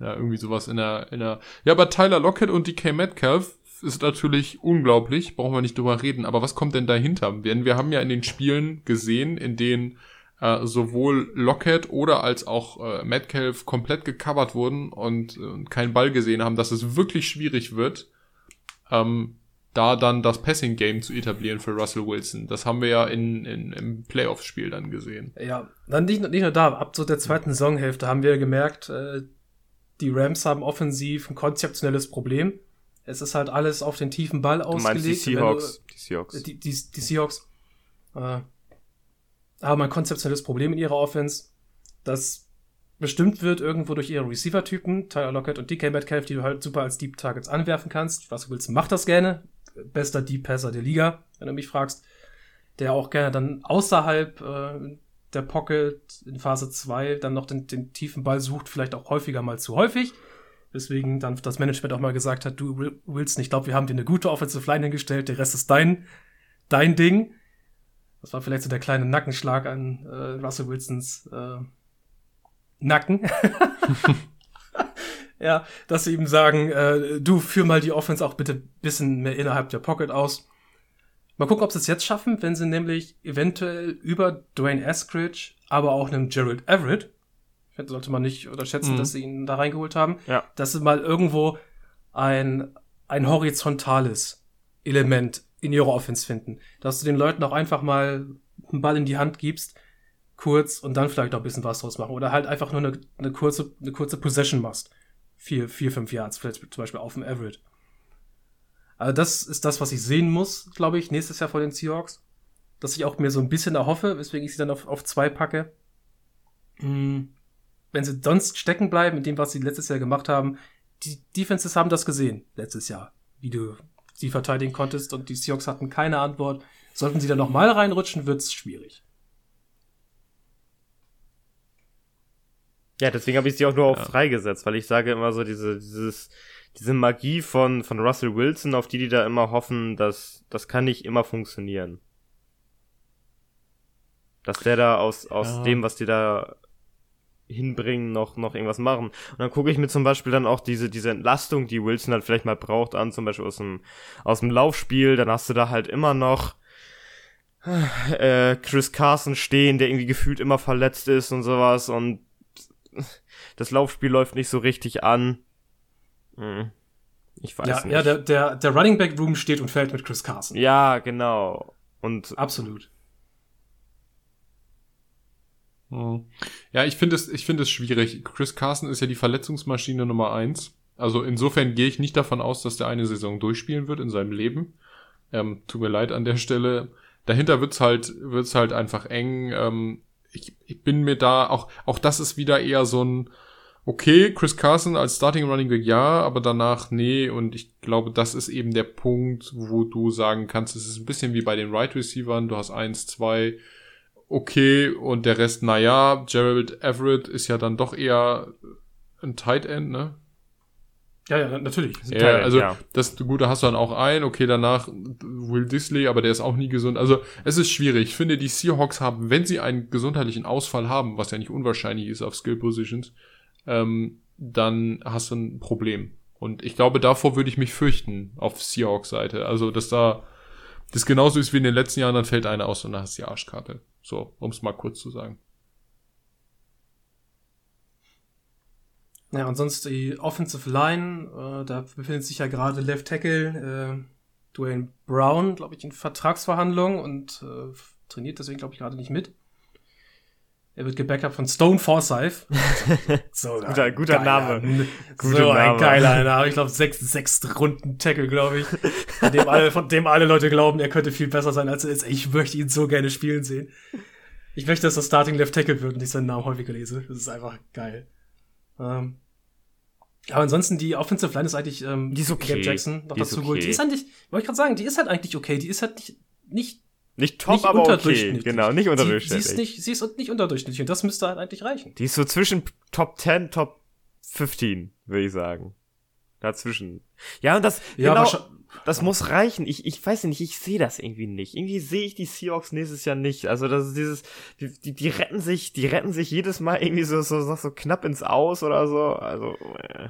Ja, irgendwie sowas in der, in der. Ja, aber Tyler Lockett und DK Metcalf ist natürlich unglaublich, brauchen wir nicht drüber reden. Aber was kommt denn dahinter? Denn wir haben ja in den Spielen gesehen, in denen äh, sowohl Lockett oder als auch äh, Metcalf komplett gecovert wurden und äh, keinen Ball gesehen haben, dass es wirklich schwierig wird, ähm, da dann das Passing-Game zu etablieren für Russell Wilson. Das haben wir ja in, in, im Playoff-Spiel dann gesehen. Ja, dann nicht, nicht nur da, ab so der zweiten Saisonhälfte haben wir gemerkt, äh, die Rams haben offensiv ein konzeptionelles Problem. Es ist halt alles auf den tiefen Ball ausgelegt. Du meinst die Seahawks? Du, die Seahawks. Die, die, die Seahawks äh, haben ein konzeptionelles Problem in ihrer Offense, das bestimmt wird irgendwo durch ihre Receiver-Typen, Tyler Lockett und DK Metcalf, die du halt super als Deep Targets anwerfen kannst. Was du willst, mach das gerne bester Deep Passer der Liga, wenn du mich fragst, der auch gerne dann außerhalb äh, der Pocket in Phase 2 dann noch den, den tiefen Ball sucht, vielleicht auch häufiger mal zu häufig. Deswegen dann das Management auch mal gesagt hat, du willst nicht, glaube, wir haben dir eine gute Offensive Line hingestellt, der Rest ist dein, dein Ding. Das war vielleicht so der kleine Nackenschlag an äh, Russell Wilsons äh, Nacken. ja, dass sie ihm sagen, äh, du führ mal die Offense auch bitte bisschen mehr innerhalb der Pocket aus. Mal gucken, ob sie es jetzt schaffen, wenn sie nämlich eventuell über Dwayne Eskridge, aber auch einem Gerald Everett, sollte man nicht unterschätzen, mhm. dass sie ihn da reingeholt haben, ja. dass sie mal irgendwo ein, ein horizontales Element in ihrer Offense finden. Dass du den Leuten auch einfach mal einen Ball in die Hand gibst, kurz und dann vielleicht auch ein bisschen was draus machen. Oder halt einfach nur eine, eine kurze, eine kurze Possession machst vier, vier, fünf Yards, vielleicht zum Beispiel auf dem Average. Also das ist das, was ich sehen muss, glaube ich, nächstes Jahr vor den Seahawks. Dass ich auch mir so ein bisschen erhoffe, weswegen ich sie dann auf, auf zwei packe. Hm. Wenn sie sonst stecken bleiben in dem, was sie letztes Jahr gemacht haben, die Defenses haben das gesehen letztes Jahr, wie du sie verteidigen konntest und die Seahawks hatten keine Antwort. Sollten sie da nochmal reinrutschen, wird's schwierig. Ja, deswegen habe ich sie auch nur auf ja. freigesetzt, weil ich sage immer so diese, dieses, diese Magie von, von Russell Wilson, auf die die da immer hoffen, dass, das kann nicht immer funktionieren. Dass der da aus, aus ja. dem, was die da hinbringen, noch, noch irgendwas machen. Und dann gucke ich mir zum Beispiel dann auch diese, diese Entlastung, die Wilson halt vielleicht mal braucht, an, zum Beispiel aus dem, aus dem Laufspiel, dann hast du da halt immer noch, äh, Chris Carson stehen, der irgendwie gefühlt immer verletzt ist und sowas und das Laufspiel läuft nicht so richtig an. Hm. Ich weiß ja, nicht. Ja, der, der, der Running Back Room steht und fällt mit Chris Carson. Ja, genau. Und absolut. Hm. Ja, ich finde es, ich finde es schwierig. Chris Carson ist ja die Verletzungsmaschine Nummer eins. Also insofern gehe ich nicht davon aus, dass der eine Saison durchspielen wird in seinem Leben. Ähm, tut mir leid an der Stelle. Dahinter wird's halt, wird's halt einfach eng. Ähm, ich, ich bin mir da auch, auch das ist wieder eher so ein, okay, Chris Carson als Starting Running Back ja, aber danach nee. Und ich glaube, das ist eben der Punkt, wo du sagen kannst, es ist ein bisschen wie bei den Right Receivern. Du hast eins, zwei, okay, und der Rest, naja, Gerald Everett ist ja dann doch eher ein Tight End, ne? Ja, ja, natürlich. Ja, also ja. das Gute hast du dann auch ein, okay, danach Will Disley, aber der ist auch nie gesund. Also es ist schwierig. Ich finde, die Seahawks haben, wenn sie einen gesundheitlichen Ausfall haben, was ja nicht unwahrscheinlich ist auf Skill Positions, ähm, dann hast du ein Problem. Und ich glaube, davor würde ich mich fürchten auf Seahawks Seite. Also, dass da das genauso ist wie in den letzten Jahren, dann fällt einer aus und dann hast du die Arschkarte. So, um es mal kurz zu sagen. Ja, und sonst die Offensive Line, äh, da befindet sich ja gerade Left Tackle äh, Dwayne Brown, glaube ich, in Vertragsverhandlungen und äh, trainiert deswegen, glaube ich, gerade nicht mit. Er wird gebackupt von Stone Forsyth. so guter, guter geiler, Name. Guter so ein geiler Name. Ich glaube, sechs, sechs Runden Tackle, glaube ich. Von dem, alle, von dem alle Leute glauben, er könnte viel besser sein, als er ist. Ich möchte ihn so gerne spielen sehen. Ich möchte, dass das Starting Left Tackle wird und ich seinen Namen häufiger lese. Das ist einfach geil. Ähm, aber ansonsten, die Offensive Line ist eigentlich, ähm, Die ist okay. Gabe Jackson noch Die ist dazu geholt. okay. Die ist nicht, wollte ich gerade sagen, die ist halt eigentlich okay. Die ist halt nicht, nicht, Nicht top, nicht aber okay. Genau, nicht sie, unterdurchschnittlich. sie ist nicht, sie ist nicht unterdurchschnittlich und das müsste halt eigentlich reichen. Die ist so zwischen Top 10, Top 15, würde ich sagen. Dazwischen. Ja, und das, Ja, genau, das muss reichen. Ich, ich weiß nicht, ich sehe das irgendwie nicht. Irgendwie sehe ich die Seahawks nächstes Jahr nicht. Also das ist dieses, die, die, die retten sich, die retten sich jedes Mal irgendwie so, so, so, so knapp ins Aus oder so. Also, äh.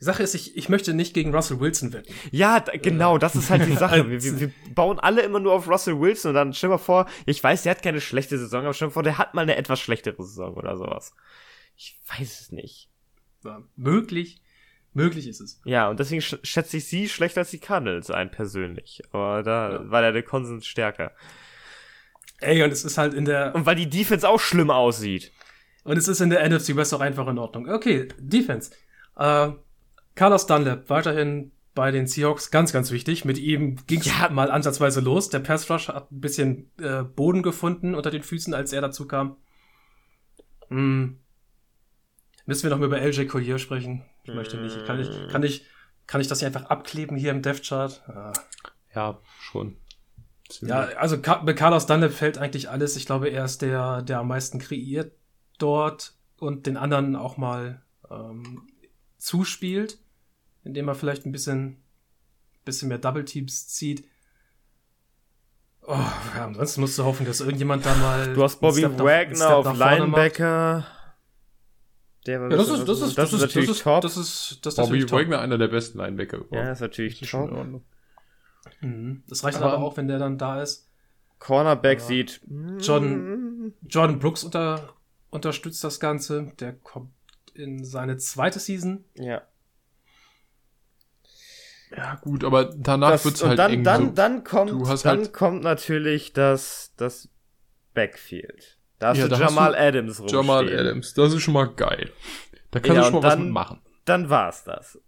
Die Sache ist, ich, ich möchte nicht gegen Russell Wilson wetten. Ja, genau, das ist halt die Sache. Wir, wir, wir bauen alle immer nur auf Russell Wilson und dann stell mal vor, ich weiß, der hat keine schlechte Saison, aber stell mal vor, der hat mal eine etwas schlechtere Saison oder sowas. Ich weiß es nicht. Ja, möglich, möglich ist es. Ja, und deswegen sch schätze ich sie schlechter als die Cardinals ein persönlich. Aber da Ja. war der, der Konsens stärker. Ey, und es ist halt in der, Und weil die Defense auch schlimm aussieht. und es ist in der NFC West auch einfach in Ordnung. Okay, Defense. Äh, Carlos Dunlap, weiterhin bei den Seahawks, ganz, ganz wichtig. Mit ihm ging es Ja. mal ansatzweise los. Der Pass Rush hat ein bisschen äh, Boden gefunden unter den Füßen, als er dazu kam. Hm. Müssen wir noch mal über LJ Collier sprechen? Ich möchte nicht. Kann ich, kann ich, kann ich das hier einfach abkleben hier im Dev Chart? Ah. Ja, schon. Ja, also bei Carlos Dunlap fällt eigentlich alles. Ich glaube, er ist der, der am meisten kreiert dort und den anderen auch mal ähm, zuspielt, indem er vielleicht ein bisschen, bisschen mehr Double Teams zieht. Oh, ja, ansonsten musst du hoffen, dass irgendjemand da mal. Du hast Bobby Wagner auf. Linebacker. Der war Ja, das ist, das ist, das ist, natürlich das ist, top. Das ist, das ist Bobby natürlich top. Wagner, einer der besten Linebacker. ja, überhaupt. ist natürlich Das ist schon in top. Ordnung. Mhm. Das reicht Aber- aber auch, wenn der dann da ist. Cornerback Ja. sieht. Jordan- Jordan Brooks unter, unterstützt das Ganze. Der kommt in seine zweite Season. Ja. Ja, gut, aber danach Das, wird's halt dann, eng. dann, so. dann kommt, Du hast dann halt- kommt natürlich das, das Backfield. Da hast Ja, du da hast Jamal du Adams rumstehen. Jamal Adams, das ist schon mal geil. Da kannst Ja, du schon mal was dann- mitmachen. Dann war's das.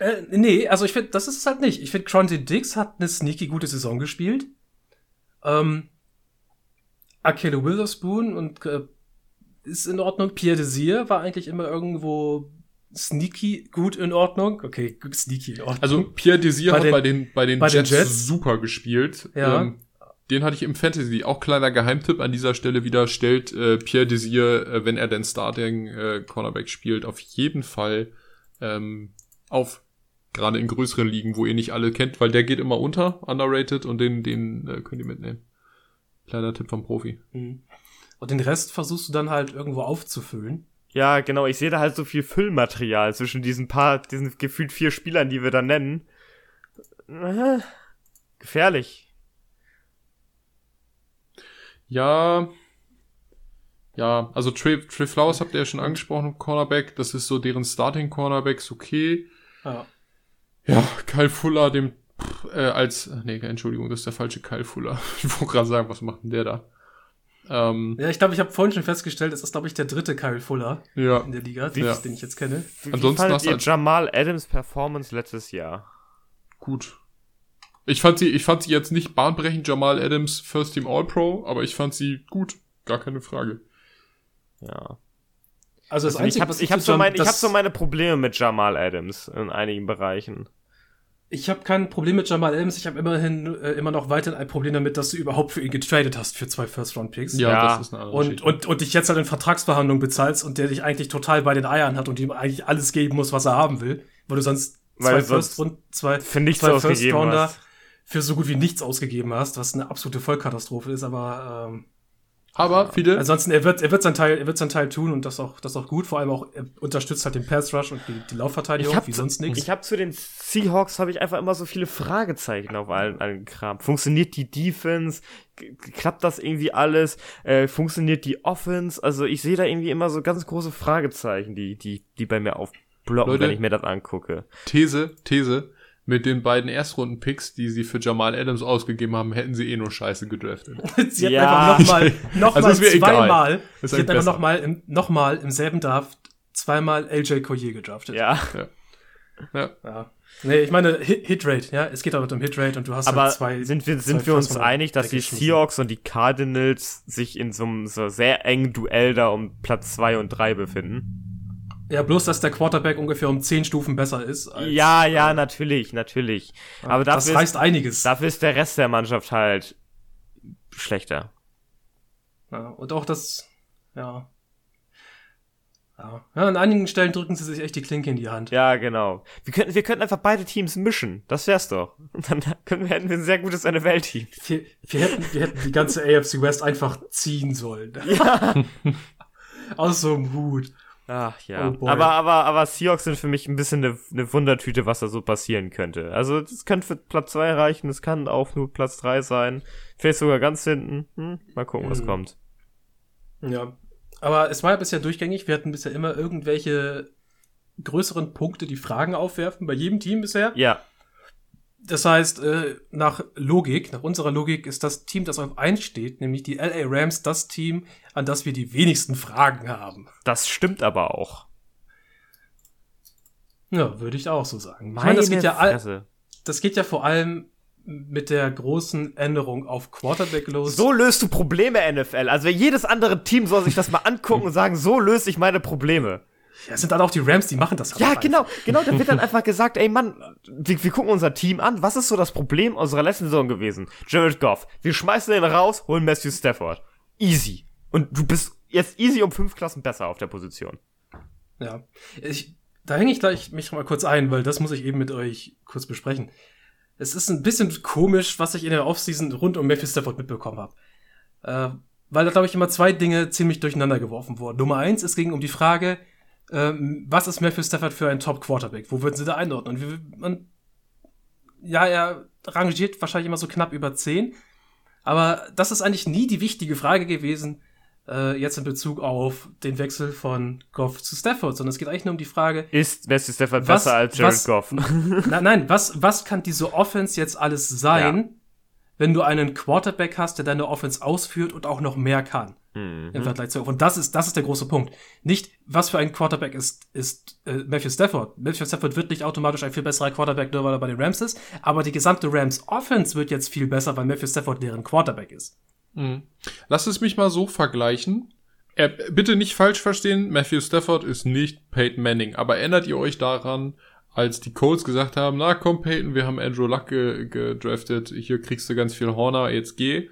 Äh, nee, also ich finde, das ist es halt nicht. Ich finde, Cronty Dix hat eine sneaky gute Saison gespielt. Ähm, Akele Witherspoon und äh, ist in Ordnung. Pierre Desir war eigentlich immer irgendwo sneaky gut in Ordnung. Okay, sneaky in Ordnung. Also Pierre Desir Bei hat den- bei den, bei den, bei den Jets, Jets? super gespielt. Ja. Ähm, den hatte ich im Fantasy. Auch kleiner Geheimtipp an dieser Stelle wieder. Stellt äh, Pierre Desir, äh, wenn er denn Starting äh, Cornerback spielt, auf jeden Fall ähm, auf. Gerade in größeren Ligen, wo ihr nicht alle kennt, weil der geht immer unter, underrated, und den, den äh, könnt ihr mitnehmen. Kleiner Tipp vom Profi. Mhm. Und den Rest versuchst du dann halt irgendwo aufzufüllen. Ja, genau. Ich sehe da halt so viel Füllmaterial zwischen diesen paar, diesen gefühlt vier Spielern, die wir da nennen. Äh, gefährlich. Ja, ja, also Trey, Trey Flowers habt ihr ja schon angesprochen, Cornerback, das ist so deren Starting Cornerbacks, okay. Ja. Ja, Kyle Fuller, dem äh, als, nee, Entschuldigung, das ist der falsche Kyle Fuller. Ich wollte gerade sagen, was macht denn der da? Ähm, Ja, ich glaube, ich habe vorhin schon festgestellt, es ist, glaube ich, der dritte Kyle Fuller ja, in der Liga, Ja. den ich jetzt kenne. Wie, Ansonsten fandet ihr halt- Jamal Adams Performance letztes Jahr? gut. Ich fand sie, ich fand sie jetzt nicht bahnbrechend, Jamal Adams First Team All-Pro, aber ich fand sie gut, gar keine Frage. Ja. Also das Also ich Einzige, habe was ich hab so, mein, ich hab so meine Probleme mit Jamal Adams in einigen Bereichen. Ich habe kein Problem mit Jamal Adams. Ich habe immerhin äh, immer noch weiterhin ein Problem damit, dass du überhaupt für ihn getradet hast für zwei First-Round-Picks. Ja, Ja. das ist eine andere Und, Geschichte. und, und dich jetzt halt in Vertragsverhandlungen bezahlst und der dich eigentlich total bei den Eiern hat und ihm eigentlich alles geben muss, was er haben will, weil du sonst Weil zwei du sonst First und zwei, First-Rounder für so gut wie nichts ausgegeben hast, was eine absolute Vollkatastrophe ist, aber ähm, aber viele, ansonsten er wird er wird sein Teil er wird sein Teil tun und das auch das auch gut, vor allem auch er unterstützt halt den Pass Rush und die, die Laufverteidigung Ich hab wie sonst nichts. Ich habe zu den Seahawks habe ich einfach immer so viele Fragezeichen auf allen, allen Kram. Funktioniert die Defense? Klappt das irgendwie alles? Äh, funktioniert die Offense? Also ich sehe da irgendwie immer so ganz große Fragezeichen, die die die bei mir aufploppen, Leute. wenn ich mir das angucke. These, These, mit den beiden Erstrunden-Picks, die sie für Jamal Adams ausgegeben haben, hätten sie eh nur Scheiße gedraftet. Sie Ja. hat einfach nochmal noch Also mal zweimal, sie hat eigentlich einfach nochmal im, noch mal im selben Draft zweimal LJ Collier gedraftet. Ja. Ja. Ja. Nee, ich meine Hit, Hitrate, ja, es geht aber um Hitrate und du hast Aber halt zwei. sind wir, sind zwei wir uns einig, dass die. Seahawks und die Cardinals sich in so einem so sehr engen Duell da um Platz zwei und drei befinden? Ja, bloß, dass der Quarterback ungefähr um zehn Stufen besser ist. als- Ja, ja, natürlich, natürlich. Aber das dafür, heißt ist, einiges. dafür ist der Rest der Mannschaft halt schlechter. Ja, und auch das, ja. Ja. ja, an einigen Stellen drücken sie sich echt die Klinke in die Hand. Ja, genau. Wir könnten, wir könnten einfach beide Teams mischen. Das wär's doch. Und dann können wir, hätten wir ein sehr gutes NFL-Team. Wir, wir, hätten, wir hätten die ganze AFC West einfach ziehen sollen. Ja. Aus so einem Hut. Ach ja. Oh aber, aber, aber Seahawks sind für mich ein bisschen eine, eine Wundertüte, was da so passieren könnte. Also, das könnte für Platz zwei reichen, es kann auch nur Platz drei sein. Vielleicht sogar ganz hinten. Hm? Mal gucken, was Mhm. kommt. Ja. Aber es war ja bisher durchgängig. Wir hatten bisher immer irgendwelche größeren Punkte, die Fragen aufwerfen, bei jedem Team bisher. Ja, Das heißt, äh, nach Logik, nach unserer Logik ist das Team, das auf 1 steht, nämlich die LA Rams, das Team, an das wir die wenigsten Fragen haben. das stimmt aber auch. Ja, würde ich auch so sagen. ich meine, das geht ja all, das geht ja vor allem mit der großen Änderung auf Quarterback los. So löst du Probleme, NFL. Also jedes andere Team soll sich das mal angucken und sagen, so löse ich meine Probleme. Ja, es sind dann auch die Rams, die machen das Ja, auch genau, genau. Da wird dann einfach gesagt, ey Mann, wir, wir gucken unser Team an. Was ist so das Problem unserer letzten Saison gewesen? Jared Goff. Wir schmeißen den raus, holen Matthew Stafford. Easy. Und du bist jetzt easy um fünf Klassen besser auf der Position. Ja. Ich, da hänge ich gleich mich mal kurz ein, weil das muss ich eben mit euch kurz besprechen. Es ist ein bisschen komisch, was ich in der Offseason rund um Memphis Stafford mitbekommen habe. Äh, weil da, glaube ich, immer zwei Dinge ziemlich durcheinander geworfen wurden. Nummer eins, es ging um die Frage, ähm, was ist Matthew Stafford für ein Top-Quarterback? Wo würden sie da einordnen? Und, wir, und ja, er rangiert wahrscheinlich immer so knapp über 10. Aber das ist eigentlich nie die wichtige Frage gewesen, äh, jetzt in Bezug auf den Wechsel von Goff zu Stafford, sondern es geht eigentlich nur um die Frage, Ist Matthew Stafford Was- besser als Jared was- Goff? na, nein, was, was kann diese Offense jetzt alles sein, wenn du einen Quarterback hast, der deine Offense ausführt und auch noch mehr kann Mhm. im Vergleich zu. Und das ist, das ist der große Punkt. Nicht, was für ein Quarterback ist, ist äh, Matthew Stafford. Matthew Stafford wird nicht automatisch ein viel besserer Quarterback, nur weil er bei den Rams ist, aber die gesamte Rams Offense wird jetzt viel besser, weil Matthew Stafford deren Quarterback ist. Mhm. Lass es mich mal so vergleichen. Äh, bitte nicht falsch verstehen, Matthew Stafford ist nicht Peyton Manning, aber erinnert ihr euch daran, als die Colts gesagt haben, na komm Peyton, wir haben Andrew Luck ge gedraftet, hier kriegst du ganz viel Horner, jetzt geh.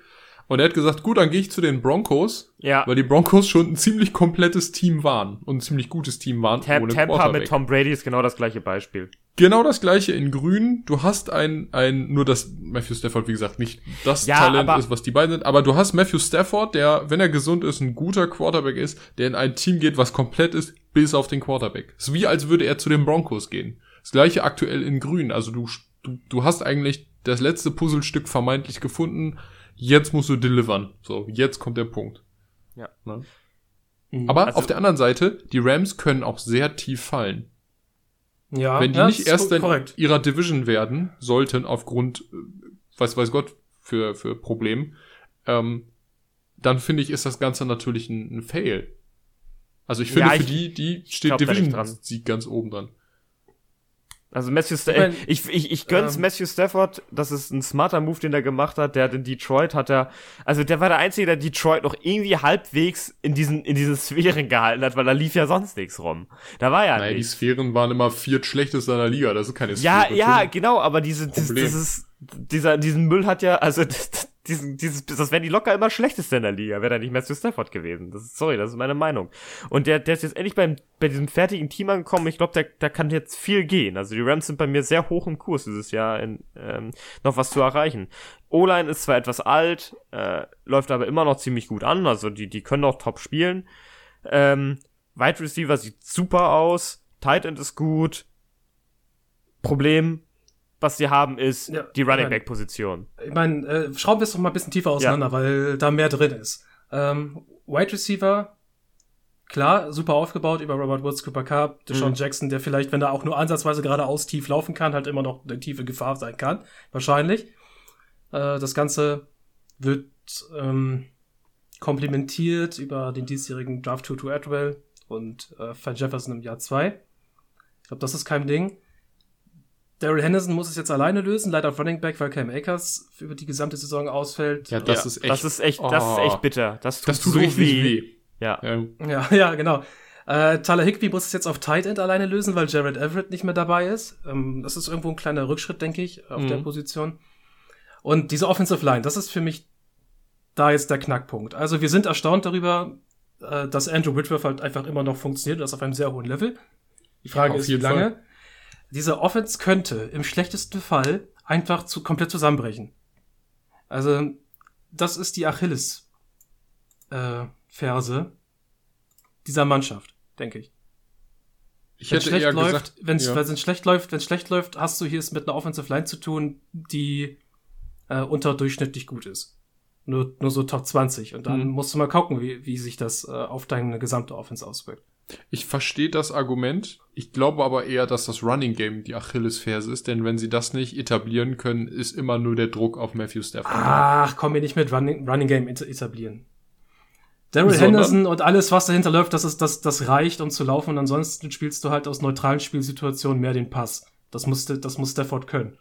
Und er hat gesagt, gut, dann gehe ich zu den Broncos, Ja. weil die Broncos schon ein ziemlich komplettes Team waren und ein ziemlich gutes Team waren Tam ohne Tampa Quarterback. mit Tom Brady ist genau das gleiche Beispiel. Genau das gleiche in grün. Du hast ein, ein, nur dass Matthew Stafford, wie gesagt, nicht das Ja, Talent ist, was die beiden sind, aber du hast Matthew Stafford, der, wenn er gesund ist, ein guter Quarterback ist, der in ein Team geht, was komplett ist, bis auf den Quarterback. Es ist wie, als würde er zu den Broncos gehen. Das gleiche aktuell in grün. Also du, du, du hast eigentlich das letzte Puzzlestück vermeintlich gefunden. Jetzt musst du delivern. So, jetzt kommt der Punkt. Ja. Ne? Aber Also- auf der anderen Seite, die Rams können auch sehr tief fallen. Ja, Wenn die ja, nicht erst in korrekt. ihrer Division werden sollten, aufgrund, äh, weiß, weiß Gott, für, für Problem, ähm, dann finde ich, ist das Ganze natürlich ein, ein Fail. Also ich finde, Ja, für ich- die, die steht. Division-Sieg ganz oben dran. Also Matthew Ich Stafford, mein, ich, ich, ich gönn's ähm, Matthew Stafford, das ist ein smarter Move, den er gemacht hat. Der hat in Detroit hat er, also der war der Einzige, der Detroit noch irgendwie halbwegs in diesen, in diesen Sphären gehalten hat, weil da lief ja sonst nichts rum. Da war ja Naja, die nichts. Sphären waren immer viertschlechtest in der Liga, das ist keine Ja, Sphäre. ja, genau, aber diese, dieses, Problem. dieses, dieser, diesen Müll hat ja, also diesen, dieses, das wären die locker immer schlechteste in der Liga, wäre da nicht Matthew Stafford gewesen. Das ist, sorry, das ist meine Meinung. Und der, der ist jetzt endlich beim, bei diesem fertigen Team angekommen. Ich glaube, der, der kann jetzt viel gehen. Also die Rams sind bei mir sehr hoch im Kurs dieses Jahr, in, ähm, noch was zu erreichen. O-Line ist zwar etwas alt, äh, läuft aber immer noch ziemlich gut an. Also die, die können auch top spielen. Ähm, Wide Receiver sieht super aus. Tight End ist gut. Problem, was sie haben, ist Ja, die Running. Back Position. Ich meine, äh, schrauben wir es doch mal ein bisschen tiefer auseinander, weil da mehr drin ist. Ähm, Wide Receiver, klar, super aufgebaut über Robert Woods, Cooper Cup, Deshaun Mhm. Jackson, der vielleicht, wenn er auch nur ansatzweise geradeaus tief laufen kann, halt immer noch eine tiefe Gefahr sein kann. Wahrscheinlich. Äh, das Ganze wird ähm, komplementiert über den diesjährigen Draft Tutu Atwell und äh, Van Jefferson im Jahr 2. Ich glaube, das ist kein Ding. Daryl Henderson muss es jetzt alleine lösen, leider auf Running Back, weil Cam Akers über die gesamte Saison ausfällt. Ja, das Ja, ist echt. Das ist echt, das ist Oh. echt bitter. Das tut, das tut so richtig weh. weh. Ja. Ja. Ja, genau. Äh, Tyler Higby muss es jetzt auf Tight End alleine lösen, weil Jared Everett nicht mehr dabei ist. Ähm, das ist irgendwo ein kleiner Rückschritt, denke ich, auf Mhm. der Position. Und diese Offensive Line, das ist für mich da jetzt der Knackpunkt. Also wir sind erstaunt darüber, äh, dass Andrew Whitworth halt einfach immer noch funktioniert und das auf einem sehr hohen Level. Die Frage Ja, ist, wie lange. Fall. Diese Offense könnte im schlechtesten Fall einfach zu komplett zusammenbrechen. Also das ist die Achilles äh, Ferse dieser Mannschaft, denke ich. Ich Wenn hätte schlecht eher läuft, gesagt, wenn es ja. schlecht läuft, wenn es schlecht läuft, hast du hier es mit einer Offensive Line zu tun, die äh, unterdurchschnittlich gut ist. Nur, nur so Top 20. Und dann Mhm. musst du mal gucken, wie, wie sich das äh, auf deine gesamte Offense auswirkt. Ich verstehe das Argument. Ich glaube aber eher, dass das Running Game die Achillesferse ist, denn wenn sie das nicht etablieren können, ist immer nur der Druck auf Matthew Stafford. Ach, komm mir nicht mit Running, Running Game et- etablieren. Daryl? Henderson und alles, was dahinter läuft, das, ist, das, das reicht, um zu laufen. Und ansonsten spielst du halt aus neutralen Spielsituationen mehr den Pass. Das musste, das muss Stafford können.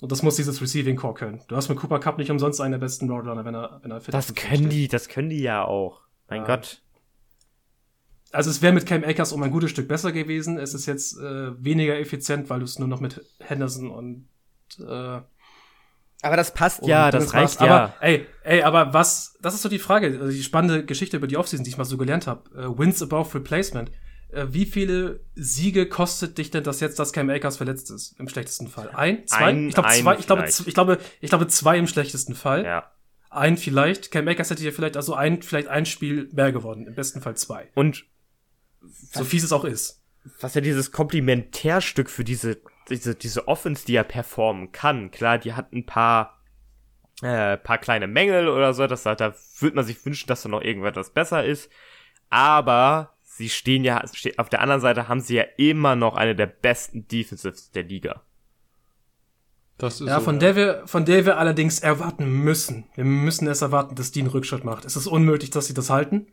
Und das muss dieses Receiving Core können. Du hast mit Cooper Cup nicht umsonst einen der besten Roadrunner, wenn er, wenn er fit Das ist. können die, das können die ja auch. Mein Ja. Gott. Also es wäre mit Cam Akers um ein gutes Stück besser gewesen. Es ist jetzt äh, weniger effizient, weil du es nur noch mit Henderson und äh, Aber das passt und ja, das reicht machst. ja. Aber ey, ey, aber was? Das ist so die Frage, also die spannende Geschichte über die Offseason, die ich mal so gelernt habe. Äh, wins above replacement. Äh, wie viele Siege kostet dich denn das jetzt, dass Cam Akers verletzt ist? Im schlechtesten Fall. Ein, zwei? Ein- ich glaube zwei. Ich glaube, ich glaube, ich glaube zwei im schlechtesten Fall. ja. Ein vielleicht. Cam Akers hätte ja vielleicht also ein, vielleicht ein Spiel mehr gewonnen. Im besten Fall zwei. Und So fies es auch ist. was ja dieses Komplementärstück für diese, diese, diese Offense, die er performen kann. Klar, die hat ein paar, äh, paar kleine Mängel oder so, das, da würde man sich wünschen, dass da noch irgendwas besser ist. Aber sie stehen ja, auf der anderen Seite haben sie ja immer noch eine der besten Defensives der Liga. Das ist Ja, so, von der wir, von der wir allerdings erwarten müssen. Wir müssen es erwarten, dass die einen Rückschritt macht. Es ist unmöglich, dass sie das halten.